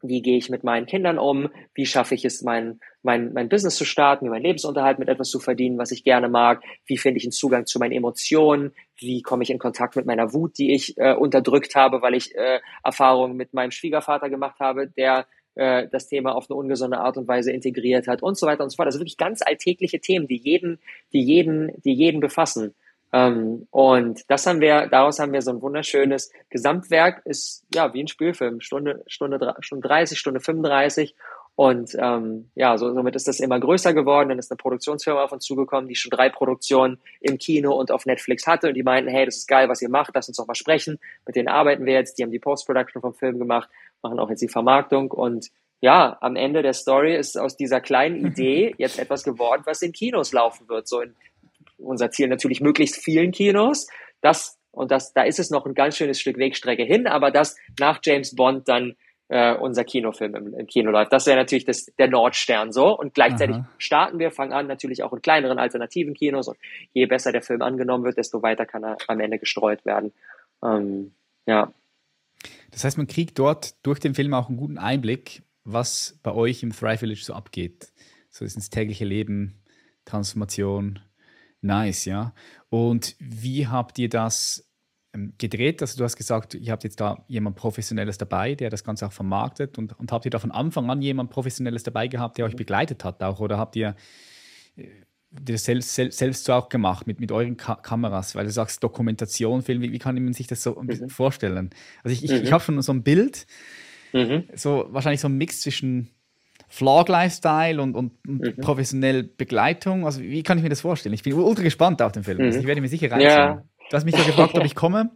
wie gehe ich mit meinen Kindern um? Wie schaffe ich es, mein, mein, mein Business zu starten, mir meinen Lebensunterhalt mit etwas zu verdienen, was ich gerne mag? Wie finde ich einen Zugang zu meinen Emotionen? Wie komme ich in Kontakt mit meiner Wut, die ich äh, unterdrückt habe, weil ich äh, Erfahrungen mit meinem Schwiegervater gemacht habe, der äh, das Thema auf eine ungesunde Art und Weise integriert hat und so weiter und so fort. Also wirklich ganz alltägliche Themen, die jeden, die jeden, die jeden befassen. Ähm, und das haben wir, daraus haben wir so ein wunderschönes Gesamtwerk, ist ja wie ein Spielfilm, Stunde, Stunde, Stunde 30, Stunde 35 und ähm, ja, so, somit ist das immer größer geworden. Dann ist eine Produktionsfirma auf uns zugekommen, die schon drei Produktionen im Kino und auf Netflix hatte. Und die meinten, hey, das ist geil, was ihr macht, lass uns doch mal sprechen. Mit denen arbeiten wir jetzt. Die haben die Post-Production vom Film gemacht, machen auch jetzt die Vermarktung. Und ja, am Ende der Story ist aus dieser kleinen [laughs] Idee jetzt etwas geworden, was in Kinos laufen wird. So in unser Ziel natürlich möglichst vielen Kinos. Das und das, da ist es noch ein ganz schönes Stück Wegstrecke hin, aber das nach James Bond dann äh, unser Kinofilm im, im Kino läuft. Das wäre natürlich das, der Nordstern so. Und gleichzeitig Aha. starten wir, fangen an natürlich auch in kleineren alternativen Kinos. Und je besser der Film angenommen wird, desto weiter kann er am Ende gestreut werden. Ähm, ja. Das heißt, man kriegt dort durch den Film auch einen guten Einblick, was bei euch im Thrive Village so abgeht. So ist ins tägliche Leben, Transformation. Nice, ja. Und wie habt ihr das ähm, gedreht? Also du hast gesagt, ihr habt jetzt da jemand Professionelles dabei, der das Ganze auch vermarktet und, und habt ihr da von Anfang an jemand Professionelles dabei gehabt, der euch begleitet hat auch oder habt ihr äh, das selbst, selbst, selbst so auch gemacht mit, mit euren Ka Kameras, weil du sagst Dokumentation, Film, wie, wie, kann man sich das so ein bisschen mhm. vorstellen? Also ich, ich, mhm. ich habe schon so ein Bild, mhm. so wahrscheinlich so ein Mix zwischen Vlog-Lifestyle und, und mhm. professionell Begleitung. Also wie kann ich mir das vorstellen? Ich bin ultra gespannt auf den Film. Also mhm. ich werde mir sicher reinschauen. Ja. Du hast mich ja gefragt, ob ich [laughs] komme.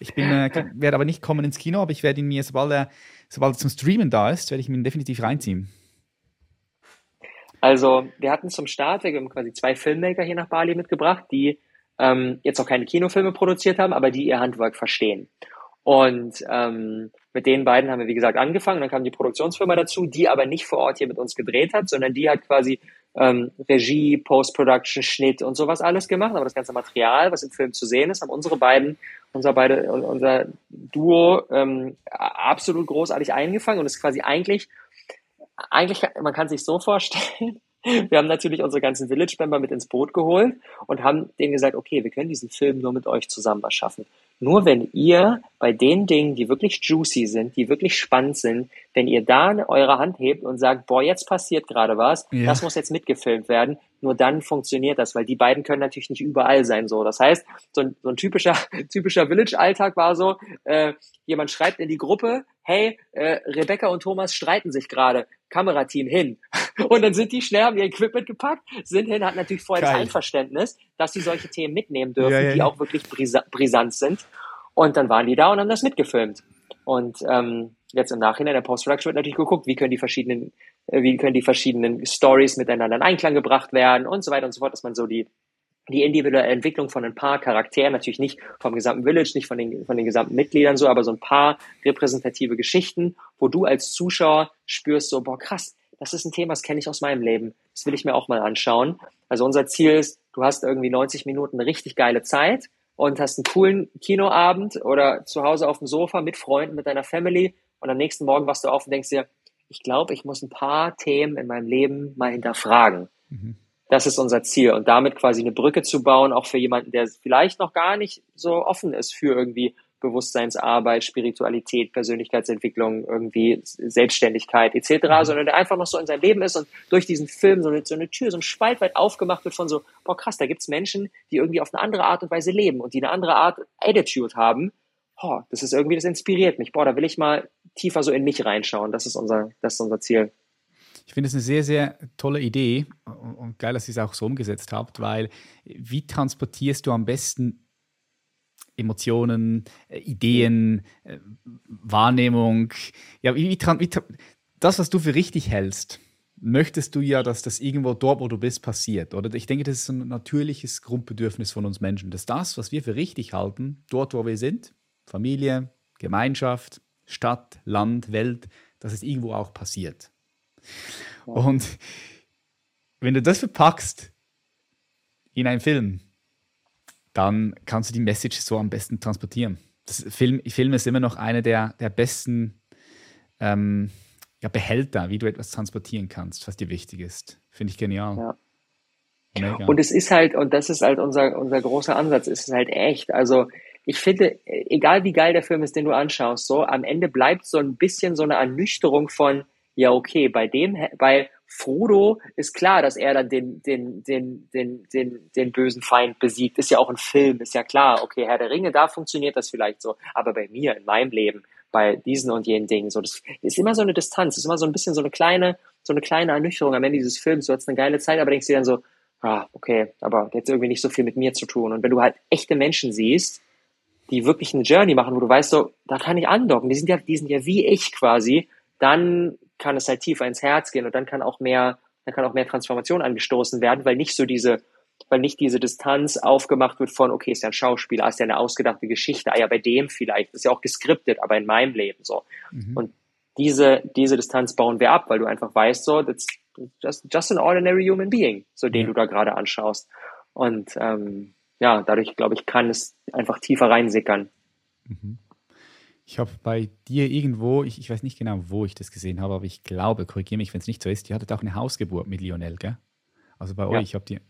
Ich bin, äh, werde aber nicht kommen ins Kino, aber ich werde ihn mir, sobald er, sobald er zum Streamen da ist, werde ich ihn definitiv reinziehen. Also wir hatten zum Start, wir haben quasi zwei Filmmaker hier nach Bali mitgebracht, die ähm, jetzt auch keine Kinofilme produziert haben, aber die ihr Handwerk verstehen. Und ähm, mit den beiden haben wir, wie gesagt, angefangen. Dann kam die Produktionsfirma dazu, die aber nicht vor Ort hier mit uns gedreht hat, sondern die hat quasi ähm, Regie, Post-Production, Schnitt und sowas alles gemacht. Aber das ganze Material, was im Film zu sehen ist, haben unsere beiden, unser beide, unser Duo ähm, absolut großartig eingefangen und ist quasi eigentlich, eigentlich, man kann sich so vorstellen, [laughs] wir haben natürlich unsere ganzen Village-Member mit ins Boot geholt und haben denen gesagt, okay, wir können diesen Film nur mit euch zusammen erschaffen. Nur wenn ihr bei den Dingen, die wirklich juicy sind, die wirklich spannend sind, wenn ihr da eure Hand hebt und sagt, boah, jetzt passiert gerade was, ja. das muss jetzt mitgefilmt werden, nur dann funktioniert das, weil die beiden können natürlich nicht überall sein. So, das heißt, so ein, so ein typischer [laughs] typischer Village-Alltag war so: äh, Jemand schreibt in die Gruppe, hey, äh, Rebecca und Thomas streiten sich gerade, Kamerateam hin. [laughs] Und dann sind die schnell, haben ihr Equipment gepackt, sind hin, hat natürlich vorher Geil. das Einverständnis, dass sie solche Themen mitnehmen dürfen, ja, ja, die auch wirklich brisa brisant sind. Und dann waren die da und haben das mitgefilmt. Und ähm, jetzt im Nachhinein der Post-Production wird natürlich geguckt, wie können die verschiedenen, wie können die verschiedenen Stories miteinander in Einklang gebracht werden und so weiter und so fort, dass man so die die individuelle Entwicklung von ein paar Charakteren, natürlich nicht vom gesamten Village, nicht von den, von den gesamten Mitgliedern so, aber so ein paar repräsentative Geschichten, wo du als Zuschauer spürst so, boah, krass, das ist ein Thema, das kenne ich aus meinem Leben. Das will ich mir auch mal anschauen. Also unser Ziel ist, du hast irgendwie 90 Minuten eine richtig geile Zeit und hast einen coolen Kinoabend oder zu Hause auf dem Sofa mit Freunden, mit deiner Family und am nächsten Morgen wachst du auf und denkst dir, ich glaube, ich muss ein paar Themen in meinem Leben mal hinterfragen. Mhm. Das ist unser Ziel und damit quasi eine Brücke zu bauen, auch für jemanden, der vielleicht noch gar nicht so offen ist für irgendwie Bewusstseinsarbeit, Spiritualität, Persönlichkeitsentwicklung, irgendwie Selbstständigkeit etc., mhm. sondern der einfach noch so in seinem Leben ist und durch diesen Film so eine, so eine Tür, so ein Spalt weit aufgemacht wird von so, boah krass, da gibt's Menschen, die irgendwie auf eine andere Art und Weise leben und die eine andere Art Attitude haben. Oh, das ist irgendwie, das inspiriert mich. Boah, da will ich mal tiefer so in mich reinschauen. Das ist unser, das ist unser Ziel. Ich finde es eine sehr, sehr tolle Idee und geil, dass ihr es auch so umgesetzt habt, weil wie transportierst du am besten Emotionen, äh, Ideen, äh, Wahrnehmung. Ja, wie, wie, wie, das, was du für richtig hältst, möchtest du ja, dass das irgendwo dort, wo du bist, passiert. Oder ich denke, das ist ein natürliches Grundbedürfnis von uns Menschen, dass das, was wir für richtig halten, dort, wo wir sind, Familie, Gemeinschaft, Stadt, Land, Welt, dass es irgendwo auch passiert. Und wenn du das verpackst in einen Film, dann kannst du die Message so am besten transportieren. Das Film, Film ist immer noch einer der, der besten ähm, ja, Behälter, wie du etwas transportieren kannst, was dir wichtig ist. Finde ich genial. Ja. Mega. Und es ist halt, und das ist halt unser, unser großer Ansatz, es ist halt echt. Also ich finde, egal wie geil der Film ist, den du anschaust, so am Ende bleibt so ein bisschen so eine Ernüchterung von, ja, okay, bei dem, bei Frodo ist klar, dass er dann den, den, den, den, den, den bösen Feind besiegt. Ist ja auch ein Film, ist ja klar. Okay, Herr der Ringe, da funktioniert das vielleicht so. Aber bei mir, in meinem Leben, bei diesen und jenen Dingen, so, das ist immer so eine Distanz, ist immer so ein bisschen so eine kleine, so eine kleine Ernüchterung am Ende dieses Films. Du hast eine geile Zeit, aber denkst dir dann so, ah, okay, aber jetzt irgendwie nicht so viel mit mir zu tun. Und wenn du halt echte Menschen siehst, die wirklich eine Journey machen, wo du weißt so, da kann ich andocken, die sind ja, die sind ja wie ich quasi, dann kann es halt tiefer ins Herz gehen und dann kann auch mehr, dann kann auch mehr Transformation angestoßen werden, weil nicht so diese, weil nicht diese Distanz aufgemacht wird von, okay, ist ja ein Schauspieler, ist ja eine ausgedachte Geschichte, ah ja, bei dem vielleicht, ist ja auch geskriptet, aber in meinem Leben so. Mhm. Und diese, diese Distanz bauen wir ab, weil du einfach weißt, so, that's just, just an ordinary human being, so den ja. du da gerade anschaust. Und ähm, ja, dadurch, glaube ich, kann es einfach tiefer reinsickern. Mhm. Ich habe bei dir irgendwo, ich, ich, weiß nicht genau, wo ich das gesehen habe, aber ich glaube, korrigiere mich, wenn es nicht so ist, ihr hattet auch eine Hausgeburt mit Lionel, gell? Also bei ja. euch habt ihr.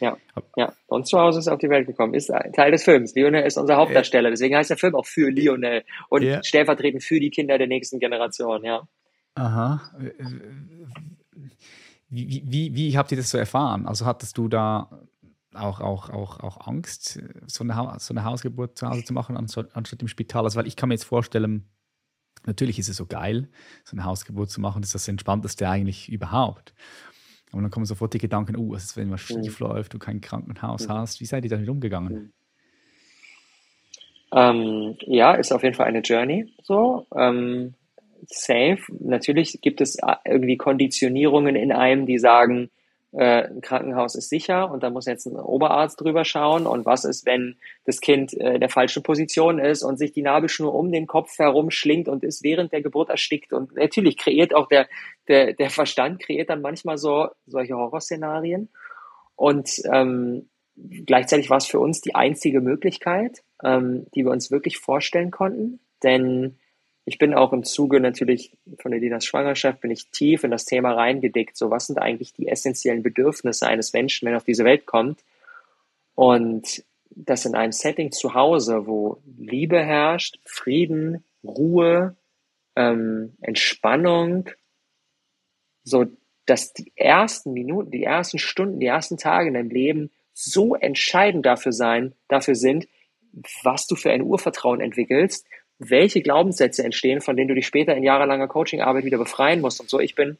Ja, ja. Bei uns zu Hause ist auf die Welt gekommen, ist Teil des Films. Lionel ist unser Hauptdarsteller, deswegen heißt der Film auch für Lionel und ja. stellvertretend für die Kinder der nächsten Generation, ja. Aha. Wie, wie, wie habt ihr das so erfahren? Also hattest du da auch, auch, auch, auch Angst, so eine, so eine Hausgeburt zu Hause zu machen, anstatt im Spital. Also, weil ich kann mir jetzt vorstellen, natürlich ist es so geil, so eine Hausgeburt zu machen, das ist das Entspannteste eigentlich überhaupt. Aber dann kommen sofort die Gedanken, oh, was ist, wenn was schief mhm. läuft, du kein Krankenhaus mhm. hast. Wie seid ihr damit umgegangen? Mhm. Ähm, ja, ist auf jeden Fall eine Journey so. Ähm, safe. Natürlich gibt es äh, irgendwie Konditionierungen in einem, die sagen, äh, ein Krankenhaus ist sicher und da muss jetzt ein Oberarzt drüber schauen. Und was ist, wenn das Kind äh, in der falschen Position ist und sich die Nabelschnur um den Kopf herum schlingt und ist während der Geburt erstickt? Und natürlich kreiert auch der, der, der Verstand kreiert dann manchmal so solche Horrorszenarien. Und ähm, gleichzeitig war es für uns die einzige Möglichkeit, ähm, die wir uns wirklich vorstellen konnten. Denn ich bin auch im Zuge natürlich von der Dinas Schwangerschaft, bin ich tief in das Thema reingedickt. So, was sind eigentlich die essentiellen Bedürfnisse eines Menschen, wenn er auf diese Welt kommt? Und das in einem Setting zu Hause, wo Liebe herrscht, Frieden, Ruhe, ähm, Entspannung, so dass die ersten Minuten, die ersten Stunden, die ersten Tage in deinem Leben so entscheidend dafür sein, dafür sind, was du für ein Urvertrauen entwickelst welche Glaubenssätze entstehen, von denen du dich später in jahrelanger Coachingarbeit wieder befreien musst. Und so, ich bin,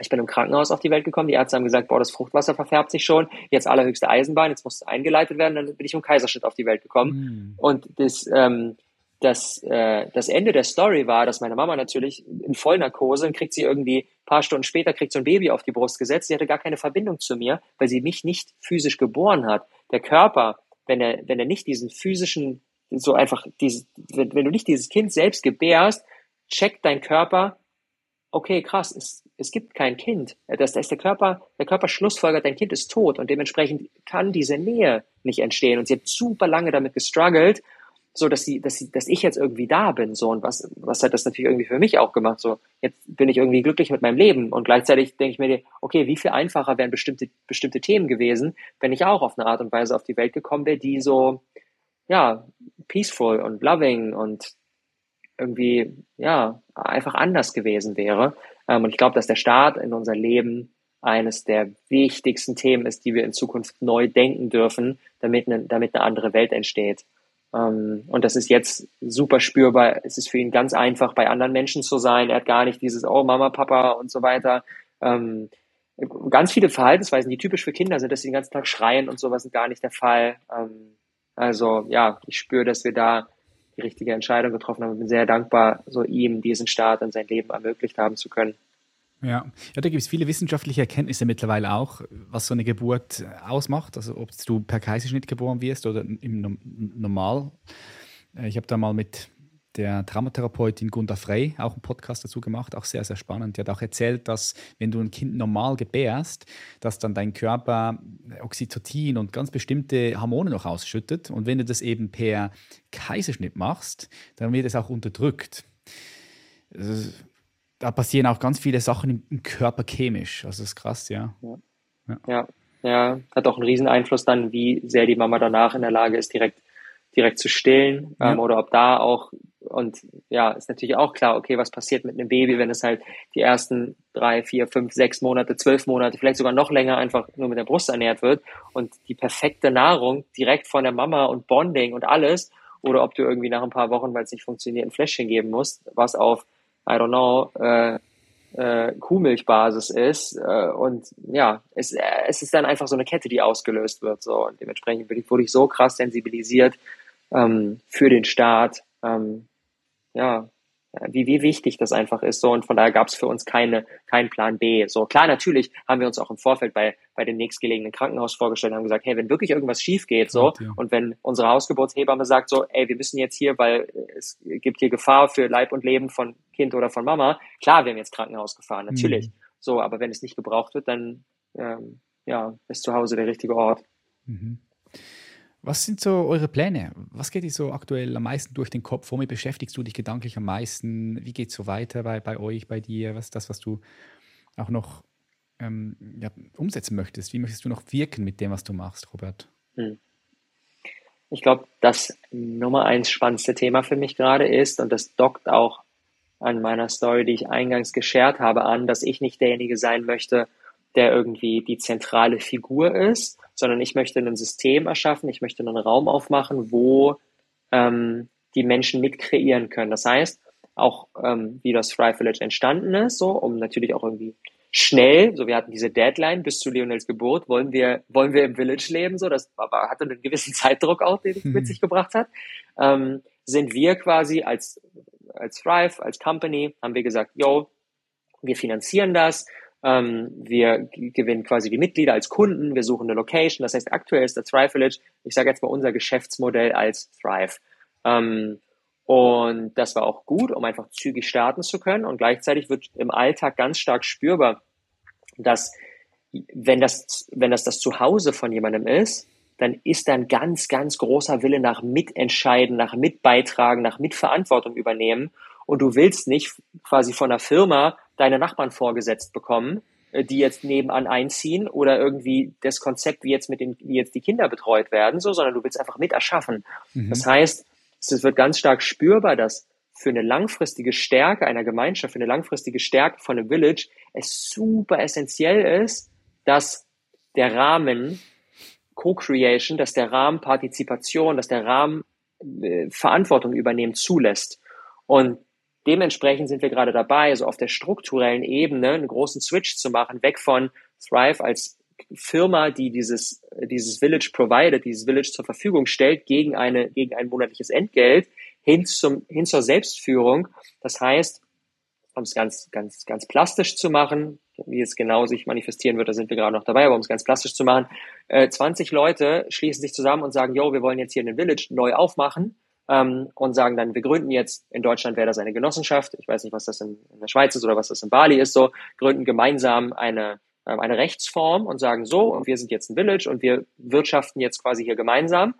ich bin im Krankenhaus auf die Welt gekommen. Die Ärzte haben gesagt, boah, das Fruchtwasser verfärbt sich schon. Jetzt allerhöchste Eisenbahn. Jetzt muss es eingeleitet werden. Dann bin ich im Kaiserschnitt auf die Welt gekommen. Mhm. Und das, ähm, das, äh, das Ende der Story war, dass meine Mama natürlich in Vollnarkose, dann kriegt sie irgendwie paar Stunden später, kriegt so ein Baby auf die Brust gesetzt. Sie hatte gar keine Verbindung zu mir, weil sie mich nicht physisch geboren hat. Der Körper, wenn er, wenn er nicht diesen physischen so einfach, dieses, wenn, wenn du nicht dieses Kind selbst gebärst, checkt dein Körper, okay, krass, es, es gibt kein Kind. Das, das ist der Körper, der Körper schlussfolgert, dein Kind ist tot und dementsprechend kann diese Nähe nicht entstehen. Und sie hat super lange damit gestruggelt, so dass sie, dass sie, dass ich jetzt irgendwie da bin, so und was, was hat das natürlich irgendwie für mich auch gemacht, so jetzt bin ich irgendwie glücklich mit meinem Leben und gleichzeitig denke ich mir, okay, wie viel einfacher wären bestimmte bestimmte Themen gewesen, wenn ich auch auf eine Art und Weise auf die Welt gekommen wäre, die so ja, peaceful und loving und irgendwie, ja, einfach anders gewesen wäre. Ähm, und ich glaube, dass der Staat in unser Leben eines der wichtigsten Themen ist, die wir in Zukunft neu denken dürfen, damit eine, damit eine andere Welt entsteht. Ähm, und das ist jetzt super spürbar. Es ist für ihn ganz einfach, bei anderen Menschen zu sein. Er hat gar nicht dieses, oh, Mama, Papa und so weiter. Ähm, ganz viele Verhaltensweisen, die typisch für Kinder sind, dass sie den ganzen Tag schreien und sowas sind gar nicht der Fall. Also ja, ich spüre, dass wir da die richtige Entscheidung getroffen haben und bin sehr dankbar, so ihm diesen Start in sein Leben ermöglicht haben zu können. Ja. ja, da gibt es viele wissenschaftliche Erkenntnisse mittlerweile auch, was so eine Geburt ausmacht. Also ob du per Kaiserschnitt geboren wirst oder im Normal. Äh, ich habe da mal mit der Traumatherapeutin Gunda Frey auch einen Podcast dazu gemacht, auch sehr, sehr spannend. Die hat auch erzählt, dass wenn du ein Kind normal gebärst, dass dann dein Körper Oxytocin und ganz bestimmte Hormone noch ausschüttet. Und wenn du das eben per Kaiserschnitt machst, dann wird es auch unterdrückt. Da passieren auch ganz viele Sachen im Körper chemisch. Also das ist krass, ja. Ja, ja. ja, ja. hat auch einen riesen Einfluss dann, wie sehr die Mama danach in der Lage ist, direkt direkt zu stillen ja. ähm, oder ob da auch und ja, ist natürlich auch klar, okay, was passiert mit einem Baby, wenn es halt die ersten drei, vier, fünf, sechs Monate, zwölf Monate, vielleicht sogar noch länger einfach nur mit der Brust ernährt wird und die perfekte Nahrung direkt von der Mama und Bonding und alles oder ob du irgendwie nach ein paar Wochen, weil es nicht funktioniert, ein Fläschchen geben musst, was auf, I don't know, äh, äh, Kuhmilchbasis ist äh, und ja, es, äh, es ist dann einfach so eine Kette, die ausgelöst wird so. Und dementsprechend wurde ich so krass sensibilisiert ähm, für den Staat, ähm, ja, wie, wie wichtig das einfach ist. So, und von daher gab es für uns keine, keinen Plan B. So, klar, natürlich haben wir uns auch im Vorfeld bei, bei dem nächstgelegenen Krankenhaus vorgestellt und haben gesagt, hey, wenn wirklich irgendwas schief geht, so, ja. und wenn unsere Hausgeburtshebamme sagt so, ey, wir müssen jetzt hier, weil es gibt hier Gefahr für Leib und Leben von Kind oder von Mama, klar, wir haben jetzt Krankenhaus gefahren, natürlich. Mhm. So, aber wenn es nicht gebraucht wird, dann, ähm, ja, ist zu Hause der richtige Ort. Mhm. Was sind so eure Pläne? Was geht dir so aktuell am meisten durch den Kopf? Womit beschäftigst du dich gedanklich am meisten? Wie geht es so weiter bei, bei euch, bei dir? Was ist das, was du auch noch ähm, ja, umsetzen möchtest? Wie möchtest du noch wirken mit dem, was du machst, Robert? Hm. Ich glaube, das Nummer eins spannendste Thema für mich gerade ist, und das dockt auch an meiner Story, die ich eingangs geshared habe, an, dass ich nicht derjenige sein möchte, der irgendwie die zentrale Figur ist, sondern ich möchte ein System erschaffen, ich möchte einen Raum aufmachen, wo ähm, die Menschen mit kreieren können. Das heißt, auch ähm, wie das Thrive Village entstanden ist, so um natürlich auch irgendwie schnell, so wir hatten diese Deadline bis zu Lionels Geburt, wollen wir wollen wir im Village leben, so das aber hatte einen gewissen [laughs] Zeitdruck auch, den es mit sich gebracht hat, ähm, sind wir quasi als als Thrive, als Company, haben wir gesagt, yo, wir finanzieren das, ähm, wir gewinnen quasi die Mitglieder als Kunden, wir suchen eine Location. Das heißt, aktuell ist der Thrive Village, ich sage jetzt mal unser Geschäftsmodell als Thrive. Ähm, und das war auch gut, um einfach zügig starten zu können. Und gleichzeitig wird im Alltag ganz stark spürbar, dass wenn das, wenn das das Zuhause von jemandem ist, dann ist da ein ganz, ganz großer Wille nach Mitentscheiden, nach Mitbeitragen, nach Mitverantwortung übernehmen. Und du willst nicht quasi von einer Firma deine Nachbarn vorgesetzt bekommen, äh, die jetzt nebenan einziehen oder irgendwie das Konzept, wie jetzt mit den, wie jetzt die Kinder betreut werden, so, sondern du willst einfach mit erschaffen. Mhm. Das heißt, es wird ganz stark spürbar, dass für eine langfristige Stärke einer Gemeinschaft, für eine langfristige Stärke von einem Village es super essentiell ist, dass der Rahmen Co-Creation, dass der Rahmen Partizipation, dass der Rahmen äh, Verantwortung übernehmen zulässt. Und dementsprechend sind wir gerade dabei, so auf der strukturellen Ebene einen großen Switch zu machen, weg von Thrive als Firma, die dieses, dieses Village provided, dieses Village zur Verfügung stellt, gegen eine, gegen ein monatliches Entgelt, hin zum, hin zur Selbstführung. Das heißt, um es ganz, ganz, ganz plastisch zu machen, wie es genau sich manifestieren wird, da sind wir gerade noch dabei, aber um es ganz plastisch zu machen, äh, 20 Leute schließen sich zusammen und sagen, yo, wir wollen jetzt hier einen Village neu aufmachen ähm, und sagen dann, wir gründen jetzt, in Deutschland wäre das eine Genossenschaft, ich weiß nicht, was das in, in der Schweiz ist oder was das in Bali ist, so, gründen gemeinsam eine, äh, eine Rechtsform und sagen so, und wir sind jetzt ein Village und wir wirtschaften jetzt quasi hier gemeinsam.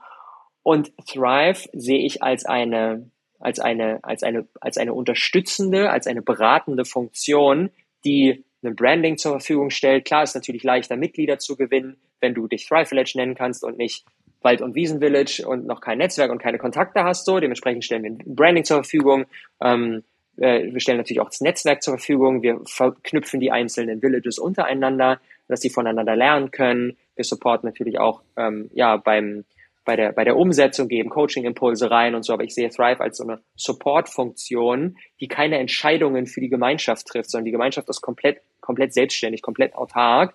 Und Thrive sehe ich als eine, als eine, als eine, als eine unterstützende, als eine beratende Funktion, die ein Branding zur Verfügung stellt. Klar ist natürlich leichter, Mitglieder zu gewinnen, wenn du dich Thrive Village nennen kannst und nicht Wald- und Wiesen Village und noch kein Netzwerk und keine Kontakte hast. So, dementsprechend stellen wir ein Branding zur Verfügung. Ähm, äh, wir stellen natürlich auch das Netzwerk zur Verfügung. Wir verknüpfen die einzelnen Villages untereinander, dass sie voneinander lernen können. Wir supporten natürlich auch ähm, ja beim bei der, bei der Umsetzung geben Coaching-Impulse rein und so, aber ich sehe Thrive als so eine Support-Funktion, die keine Entscheidungen für die Gemeinschaft trifft, sondern die Gemeinschaft ist komplett, komplett selbstständig, komplett autark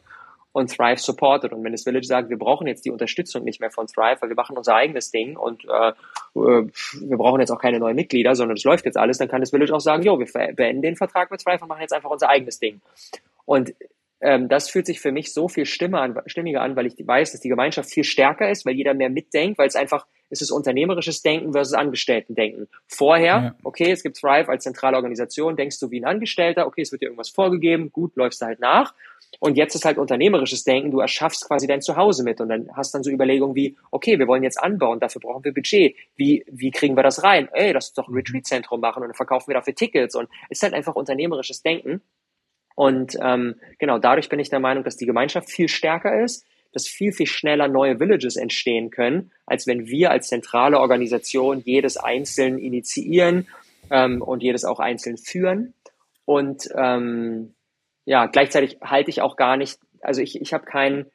und Thrive supportet. Und wenn das Village sagt, wir brauchen jetzt die Unterstützung nicht mehr von Thrive, weil wir machen unser eigenes Ding und äh, äh wir brauchen jetzt auch keine neuen Mitglieder, sondern es läuft jetzt alles, dann kann das Village auch sagen, jo, wir beenden den Vertrag mit Thrive und machen jetzt einfach unser eigenes Ding. Und ähm, das fühlt sich für mich so viel stimmiger an, stimmiger an, weil ich weiß, dass die Gemeinschaft viel stärker ist, weil jeder mehr mitdenkt, weil es einfach, es ist unternehmerisches Denken versus Angestellten-Denken. Vorher, ja. okay, es gibt Thrive als zentrale Organisation, denkst du wie ein Angestellter, okay, es wird dir irgendwas vorgegeben, gut, läufst du halt nach. Und jetzt ist halt unternehmerisches Denken, du erschaffst quasi dein Zuhause mit und dann hast dann so Überlegungen wie, okay, wir wollen jetzt anbauen, dafür brauchen wir Budget. Wie, wie kriegen wir das rein? Ey, lass uns doch ein mhm. Retreat-Zentrum machen und dann verkaufen wir dafür Tickets und es ist halt einfach unternehmerisches Denken. Und ähm, genau, dadurch bin ich der Meinung, dass die Gemeinschaft viel stärker ist, dass viel, viel schneller neue Villages entstehen können, als wenn wir als zentrale Organisation jedes einzeln initiieren ähm, und jedes auch einzeln führen. Und ähm, ja, gleichzeitig halte ich auch gar nicht, also ich, ich habe keinen,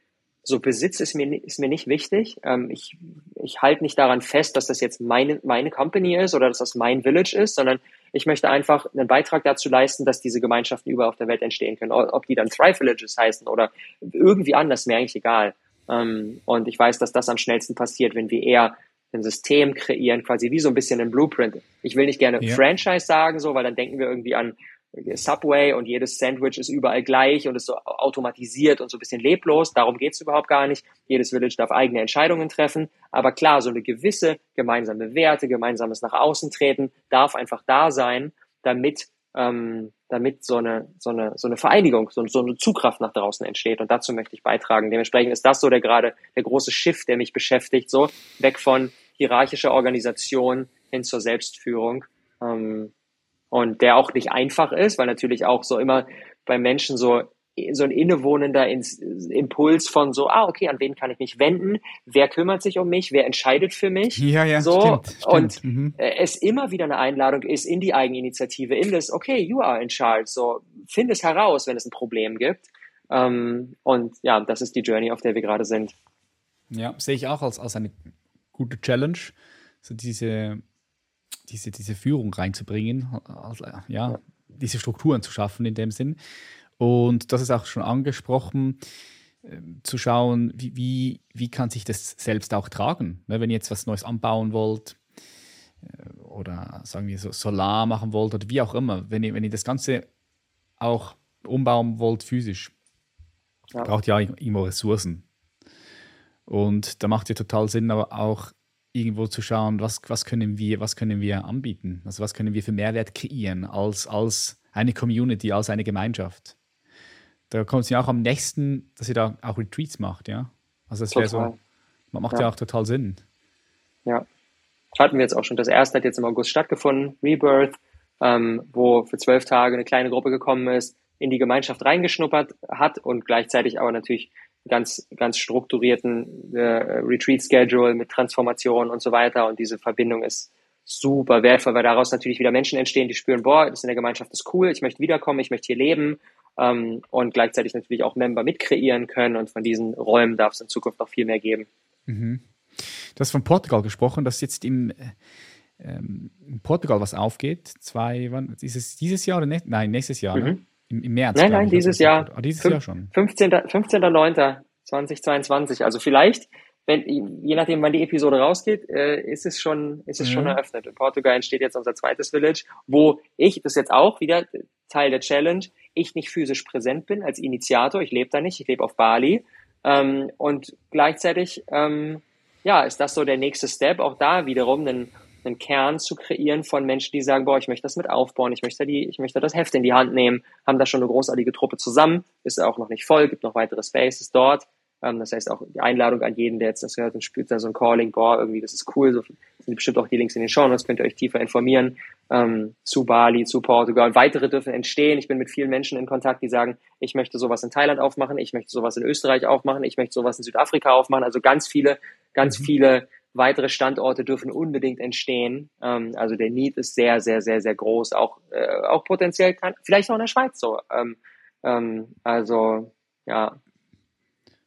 so Besitz ist mir, ist mir nicht wichtig. Ähm, ich ich halte nicht daran fest, dass das jetzt meine, meine Company ist oder dass das mein Village ist, sondern ich möchte einfach einen Beitrag dazu leisten, dass diese Gemeinschaften überall auf der Welt entstehen können. Ob die dann Thrive Villages heißen oder irgendwie anders, mir eigentlich egal. Ähm, und ich weiß, dass das am schnellsten passiert, wenn wir eher ein System kreieren, quasi wie so ein bisschen ein Blueprint. Ich will nicht gerne ja. Franchise sagen, so, weil dann denken wir irgendwie an Subway und jedes Sandwich ist überall gleich und ist so automatisiert und so ein bisschen leblos. Darum geht's überhaupt gar nicht. Jedes Village darf eigene Entscheidungen treffen. Aber klar, so eine gewisse gemeinsame Werte, gemeinsames nach außen treten darf einfach da sein, damit, ähm, damit so eine, so eine, so eine Vereinigung, so, so eine Zugkraft nach draußen entsteht. Und dazu möchte ich beitragen. Dementsprechend ist das so der gerade der große Shift, der mich beschäftigt, so weg von hierarchischer Organisation hin zur Selbstführung. Ähm, und der auch nicht einfach ist, weil natürlich auch so immer bei Menschen so so ein innewohnender Impuls von so, ah, okay, an wen kann ich mich wenden? Wer kümmert sich um mich? Wer entscheidet für mich? Ja, ja, so. Stimmt, stimmt. Und mhm. es immer wieder eine Einladung ist in die Eigeninitiative, in das, okay, you are in charge. So, find es heraus, wenn es ein Problem gibt. Ähm, und ja, das ist die Journey, auf der wir gerade sind. Ja, sehe ich auch als, als eine gute Challenge. So diese diese, diese Führung reinzubringen, also, ja, diese Strukturen zu schaffen in dem Sinn. Und das ist auch schon angesprochen, äh, zu schauen, wie, wie, wie kann sich das selbst auch tragen. Ne, wenn ihr jetzt was Neues anbauen wollt äh, oder sagen wir so Solar machen wollt oder wie auch immer, wenn ihr, wenn ihr das Ganze auch umbauen wollt physisch, ja. braucht ihr irgendwo Ressourcen. Und da macht es total Sinn, aber auch irgendwo zu schauen, was, was, können wir, was können wir anbieten? Also was können wir für Mehrwert kreieren als, als eine Community, als eine Gemeinschaft? Da kommt es ja auch am nächsten, dass ihr da auch Retreats macht, ja? Also das wäre so, macht ja. ja auch total Sinn. Ja, hatten wir jetzt auch schon. Das erste hat jetzt im August stattgefunden, Rebirth, ähm, wo für zwölf Tage eine kleine Gruppe gekommen ist, in die Gemeinschaft reingeschnuppert hat und gleichzeitig aber natürlich ganz, ganz strukturierten äh, Retreat-Schedule mit Transformation und so weiter. Und diese Verbindung ist super wertvoll, weil daraus natürlich wieder Menschen entstehen, die spüren, boah, das in der Gemeinschaft ist cool, ich möchte wiederkommen, ich möchte hier leben ähm, und gleichzeitig natürlich auch Member mitkreieren können. Und von diesen Räumen darf es in Zukunft noch viel mehr geben. Mhm. Du hast von Portugal gesprochen, dass jetzt im, äh, ähm, in Portugal was aufgeht. Zwei, wann, ist es dieses Jahr oder ne? nein, nächstes Jahr, ne? mhm. ne? Im, Im, März. Nein, nein, ich, dieses Jahr. Ah, dieses Jahr schon. 15.09. 15. 2022. Also vielleicht, wenn, je nachdem, wann die Episode rausgeht, äh, ist es schon, ist es mhm. schon eröffnet. In Portugal entsteht jetzt unser zweites Village, wo ich, das ist jetzt auch wieder Teil der Challenge, ich nicht physisch präsent bin als Initiator. Ich lebe da nicht, ich lebe auf Bali. Ähm, und gleichzeitig ähm, ja, ist das so der nächste Step, auch da wiederum einen, einen Kern zu kreieren von Menschen, die sagen, boah, ich möchte das mit aufbauen, ich möchte die, ich möchte das Heft in die Hand nehmen, haben da schon eine großartige Truppe zusammen, ist auch noch nicht voll, gibt noch weitere Spaces dort. Ähm, das heißt auch die Einladung an jeden, der jetzt das hört und spürt da so ein Calling, boah, irgendwie, das ist cool, so sind bestimmt auch die Links in den Show Notes, könnt ihr euch tiefer informieren, ähm, zu Bali, zu Portugal. Und weitere dürfen entstehen. Ich bin mit vielen Menschen in Kontakt, die sagen, ich möchte sowas in Thailand aufmachen, ich möchte sowas in Österreich aufmachen, ich möchte sowas in Südafrika aufmachen. Also ganz viele, ganz mhm. viele weitere Standorte dürfen unbedingt entstehen. Ähm, also der Need ist sehr, sehr, sehr, sehr groß. Auch, äh, auch potenziell kann, vielleicht auch in der Schweiz so. Ähm, ähm, also, ja.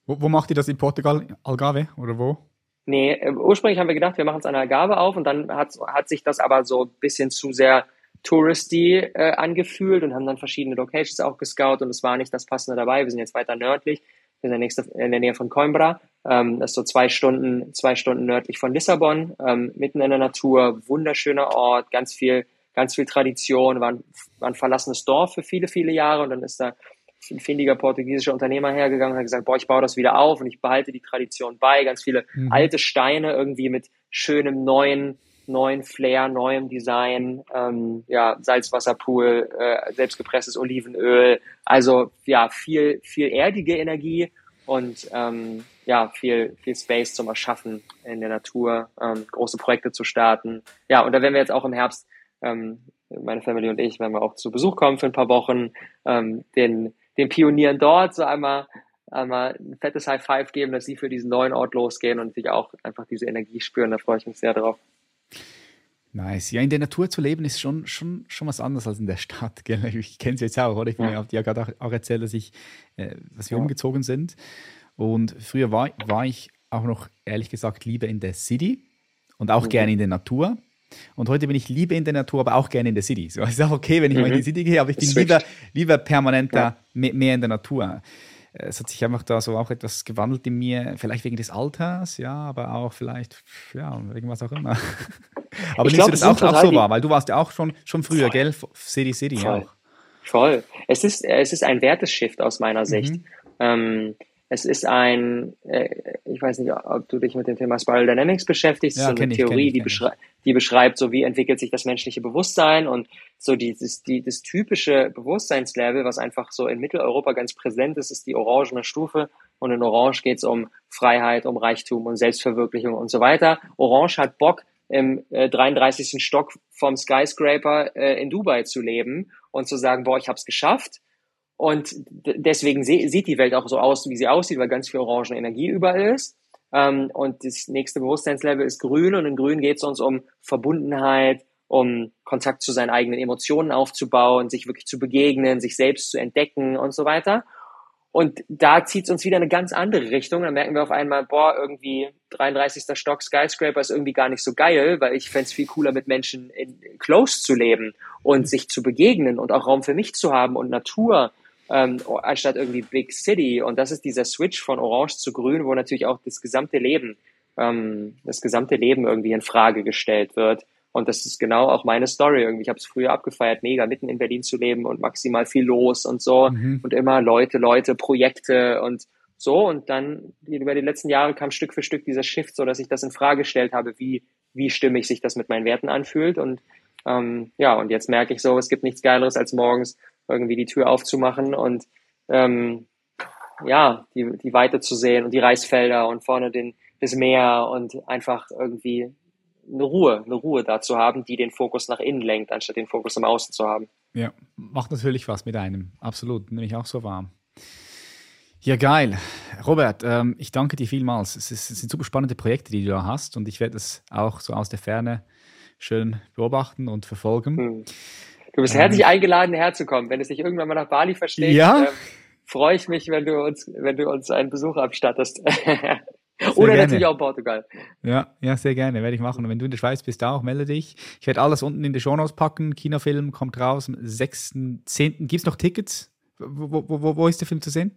Wo, wo macht ihr das in Portugal? Algarve oder wo? Nee, äh, ursprünglich haben wir gedacht, wir machen es an der Gabe auf und dann hat, hat sich das aber so ein bisschen zu sehr touristy äh, angefühlt und haben dann verschiedene Locations auch gescout und es war nicht das Passende dabei. Wir sind jetzt weiter nördlich, in der, nächste, in der Nähe von Coimbra. Ähm, das ist so zwei Stunden, zwei Stunden nördlich von Lissabon, ähm, mitten in der Natur, wunderschöner Ort, ganz viel, ganz viel Tradition, war ein, war ein verlassenes Dorf für viele, viele Jahre und dann ist da ein findiger portugiesischer Unternehmer hergegangen und hat gesagt, boah, ich baue das wieder auf und ich behalte die Tradition bei. Ganz viele mhm. alte Steine irgendwie mit schönem neuen, neuen Flair, neuem Design, ähm, ja, Salzwasserpool, äh, selbstgepresstes Olivenöl. Also ja, viel, viel erdige Energie und ähm, ja, viel, viel Space zum Erschaffen in der Natur, ähm, große Projekte zu starten. Ja, und da werden wir jetzt auch im Herbst, ähm, meine Family und ich, wenn wir auch zu Besuch kommen für ein paar Wochen, ähm, den den Pionieren dort so einmal, einmal ein fettes High Five geben, dass sie für diesen neuen Ort losgehen und sich auch einfach diese Energie spüren. Da freue ich mich sehr drauf. Nice. Ja, in der Natur zu leben ist schon, schon, schon was anderes als in der Stadt. Gell? [laughs] Ich kenne es jetzt auch, oder? Ich ja. habe dir ja gerade auch erzählt, dass, ich, äh, dass wir ja. umgezogen sind. Und früher war, war ich auch noch, ehrlich gesagt, lieber in der City und auch mhm. gerne in der Natur. Und heute bin ich lieber in der Natur, aber auch gerne in der City. So, es ist auch okay, wenn ich mhm. mal in die City gehe, aber ich bin lieber, lieber permanenter ja. mehr in der Natur. Es hat sich einfach da so auch etwas gewandelt in mir, vielleicht wegen des Alters, ja, aber auch vielleicht, ja, irgendwas auch immer. [laughs] aber ich du das auch, auch so wahr, weil du warst ja auch schon, schon früher, voll. gell? City City voll. auch. Voll. Es ist, es ist ein Werteshift aus meiner Sicht. Mhm. Ähm, es ist ein, äh, ich weiß nicht, ob du dich mit dem Thema Spiral Dynamics beschäftigst, ja, so eine Theorie, ich, die, beschrei die beschreibt, so wie entwickelt sich das menschliche Bewusstsein und so dieses, die, das typische Bewusstseinslevel, was einfach so in Mitteleuropa ganz präsent ist, ist die orangene Stufe und in Orange geht es um Freiheit, um Reichtum und Selbstverwirklichung und so weiter. Orange hat Bock, im äh, 33. Stock vom Skyscraper äh, in Dubai zu leben und zu sagen, boah, ich habe es geschafft und deswegen sieht die Welt auch so aus, wie sie aussieht, weil ganz viel orange Energie überall ist. Ähm, und das nächste Bewusstseinslevel ist grün und in grün geht es uns um Verbundenheit, um Kontakt zu seinen eigenen Emotionen aufzubauen, sich wirklich zu begegnen, sich selbst zu entdecken und so weiter. Und da zieht es uns wieder eine ganz andere Richtung. Dann merken wir auf einmal, boah, irgendwie 33. Stock Skyscraper ist irgendwie gar nicht so geil, weil ich fände es viel cooler, mit Menschen in Close zu leben und sich zu begegnen und auch Raum für mich zu haben und Natur ähm, anstatt irgendwie Big City. Und das ist dieser Switch von Orange zu Grün, wo natürlich auch das gesamte Leben, ähm, das gesamte Leben irgendwie in Frage gestellt wird. Und das ist genau auch meine Story irgendwie. Ich habe es früher abgefeiert, mega mitten in Berlin zu leben und maximal viel los und so mhm. und immer Leute, Leute, Projekte und so. Und dann über die letzten Jahre kam Stück für Stück dieser Shift, so dass ich das in Frage gestellt habe, wie wie stimmig sich das mit meinen Werten anfühlt. Und ähm, ja, und jetzt merke ich so, es gibt nichts Geileres, als morgens irgendwie die Tür aufzumachen und ähm, ja, die, die Weite zu sehen und die Reisfelder und vorne den, das Meer und einfach irgendwie eine Ruhe, eine Ruhe da zu haben, die den Fokus nach innen lenkt, anstatt den Fokus im Außen zu haben. Ja, macht natürlich was mit einem. Absolut, nehme ich auch so warm. Ja, geil. Robert, ähm, ich danke dir vielmals. Es, ist, es, sind super spannende Projekte, die du da hast und ich werde es auch so aus der Ferne schön beobachten und verfolgen. Hm. Du bist herzlich eingeladen, herzukommen. Wenn es dich irgendwann mal nach Bali versteht, ja? ähm, freue ich mich, wenn du uns, wenn du uns einen Besuch abstattest. [laughs] Oder gerne. natürlich auch Portugal. Ja, ja, sehr gerne, werde ich machen. Und wenn du in der Schweiz bist, auch, melde dich. Ich werde alles unten in die Shownotes packen. Kinofilm kommt raus am 6.10. Gibt es noch Tickets? Wo, wo, wo, wo ist der Film zu sehen?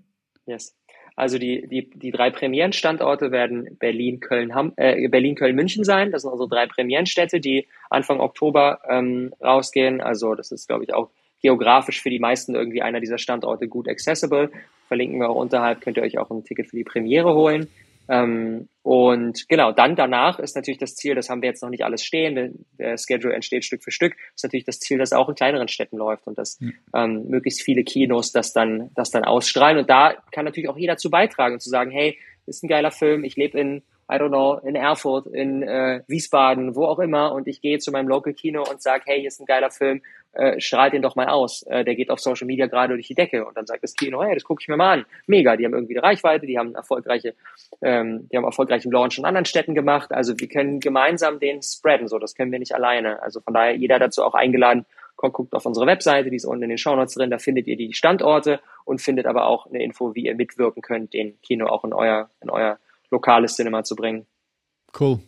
Yes. Also die, die, die drei Premierenstandorte werden Berlin, Köln, Ham, äh, Berlin, Köln, München sein. Das sind unsere drei Premierenstädte, die Anfang Oktober ähm, rausgehen. Also das ist, glaube ich, auch geografisch für die meisten irgendwie einer dieser Standorte gut accessible. Verlinken wir auch unterhalb, könnt ihr euch auch ein Ticket für die Premiere holen. Ähm, und genau, dann danach ist natürlich das Ziel, das haben wir jetzt noch nicht alles stehen, der Schedule entsteht Stück für Stück, ist natürlich das Ziel, dass auch in kleineren Städten läuft und dass mhm. ähm, möglichst viele Kinos das dann, das dann ausstrahlen. Und da kann natürlich auch jeder zu beitragen, zu sagen, hey, ist ein geiler Film, ich lebe in I don't know, in Erfurt, in äh, Wiesbaden, wo auch immer und ich gehe zu meinem Local Kino und sage, hey, hier ist ein geiler Film, äh, strahlt den doch mal aus. Äh, der geht auf Social Media gerade durch die Decke und dann sagt das Kino, hey, das gucke ich mir mal an. Mega, die haben irgendwie eine Reichweite, die haben erfolgreiche, ähm, die haben erfolgreichen Launch in anderen Städten gemacht. Also wir können gemeinsam den spreaden, so das können wir nicht alleine. Also von daher jeder dazu auch eingeladen, guckt auf unsere Webseite, die ist unten in den Shownotes drin, da findet ihr die Standorte und findet aber auch eine Info, wie ihr mitwirken könnt, den Kino auch in euer, in euer lokales Cinema zu bringen. Cool.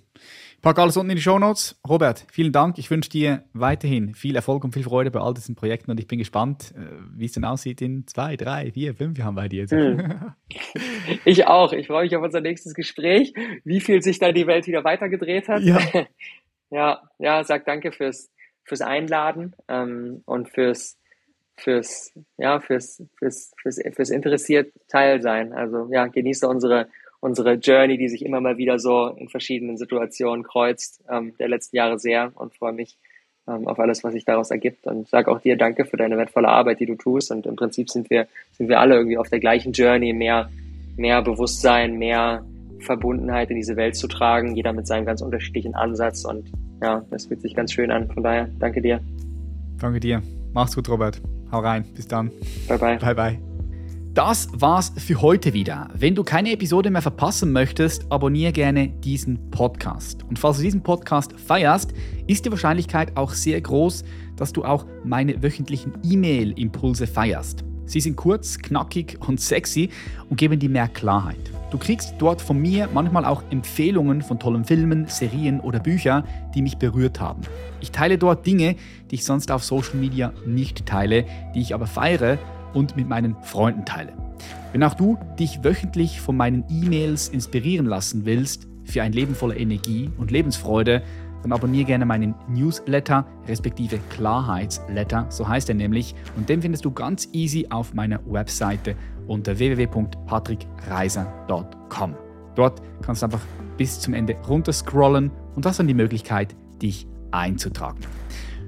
Ich packe alles unten in die Show Notes. Robert, vielen Dank. Ich wünsche dir weiterhin viel Erfolg und viel Freude bei all diesen Projekten und ich bin gespannt, äh, wie es denn aussieht in zwei, drei, vier, fünf Jahren bei dir. Hm. [laughs] Ich auch. Ich freue mich auf unser nächstes Gespräch, wie viel sich da die Welt wieder weitergedreht hat. Ja, [laughs] ja, ja sag danke fürs, fürs Einladen ähm, und fürs, fürs, ja, fürs, fürs, fürs, fürs interessiert Teilsein. Also ja, genieße unsere unsere Journey, die sich immer mal wieder so in verschiedenen Situationen kreuzt, ähm, der letzten Jahre sehr und freue mich ähm, auf alles, was sich daraus ergibt. Und sage auch dir Danke für deine wertvolle Arbeit, die du tust. Und im Prinzip sind wir sind wir alle irgendwie auf der gleichen Journey, mehr mehr Bewusstsein, mehr Verbundenheit in diese Welt zu tragen, jeder mit seinem ganz unterschiedlichen Ansatz. Und ja, das fühlt sich ganz schön an. Von daher, danke dir. Danke dir. Mach's gut, Robert. Hau rein. Bis dann. Bye bye. Bye bye. Das war's für heute wieder. Wenn du keine Episode mehr verpassen möchtest, abonniere gerne diesen Podcast. Und falls du diesen Podcast feierst, ist die Wahrscheinlichkeit auch sehr groß, dass du auch meine wöchentlichen E-Mail-Impulse feierst. Sie sind kurz, knackig und sexy und geben dir mehr Klarheit. Du kriegst dort von mir manchmal auch Empfehlungen von tollen Filmen, Serien oder Büchern, die mich berührt haben. Ich teile dort Dinge, die ich sonst auf Social Media nicht teile, die ich aber feiere und mit meinen Freunden teile. Wenn auch du dich wöchentlich von meinen E-Mails inspirieren lassen willst für ein Leben voller Energie und Lebensfreude, dann abonniere gerne meinen Newsletter, respektive Klarheitsletter, so heißt er nämlich. Und den findest du ganz easy auf meiner Webseite unter www.patrickreiser.com. Dort kannst du einfach bis zum Ende runterscrollen und hast dann die Möglichkeit, dich einzutragen.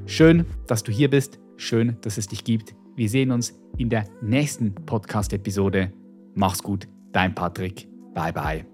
Schön, dass du hier bist. Schön, dass es dich gibt. Wir sehen uns in der nächsten Podcast-Episode. Mach's gut, dein Patrick. Bye bye.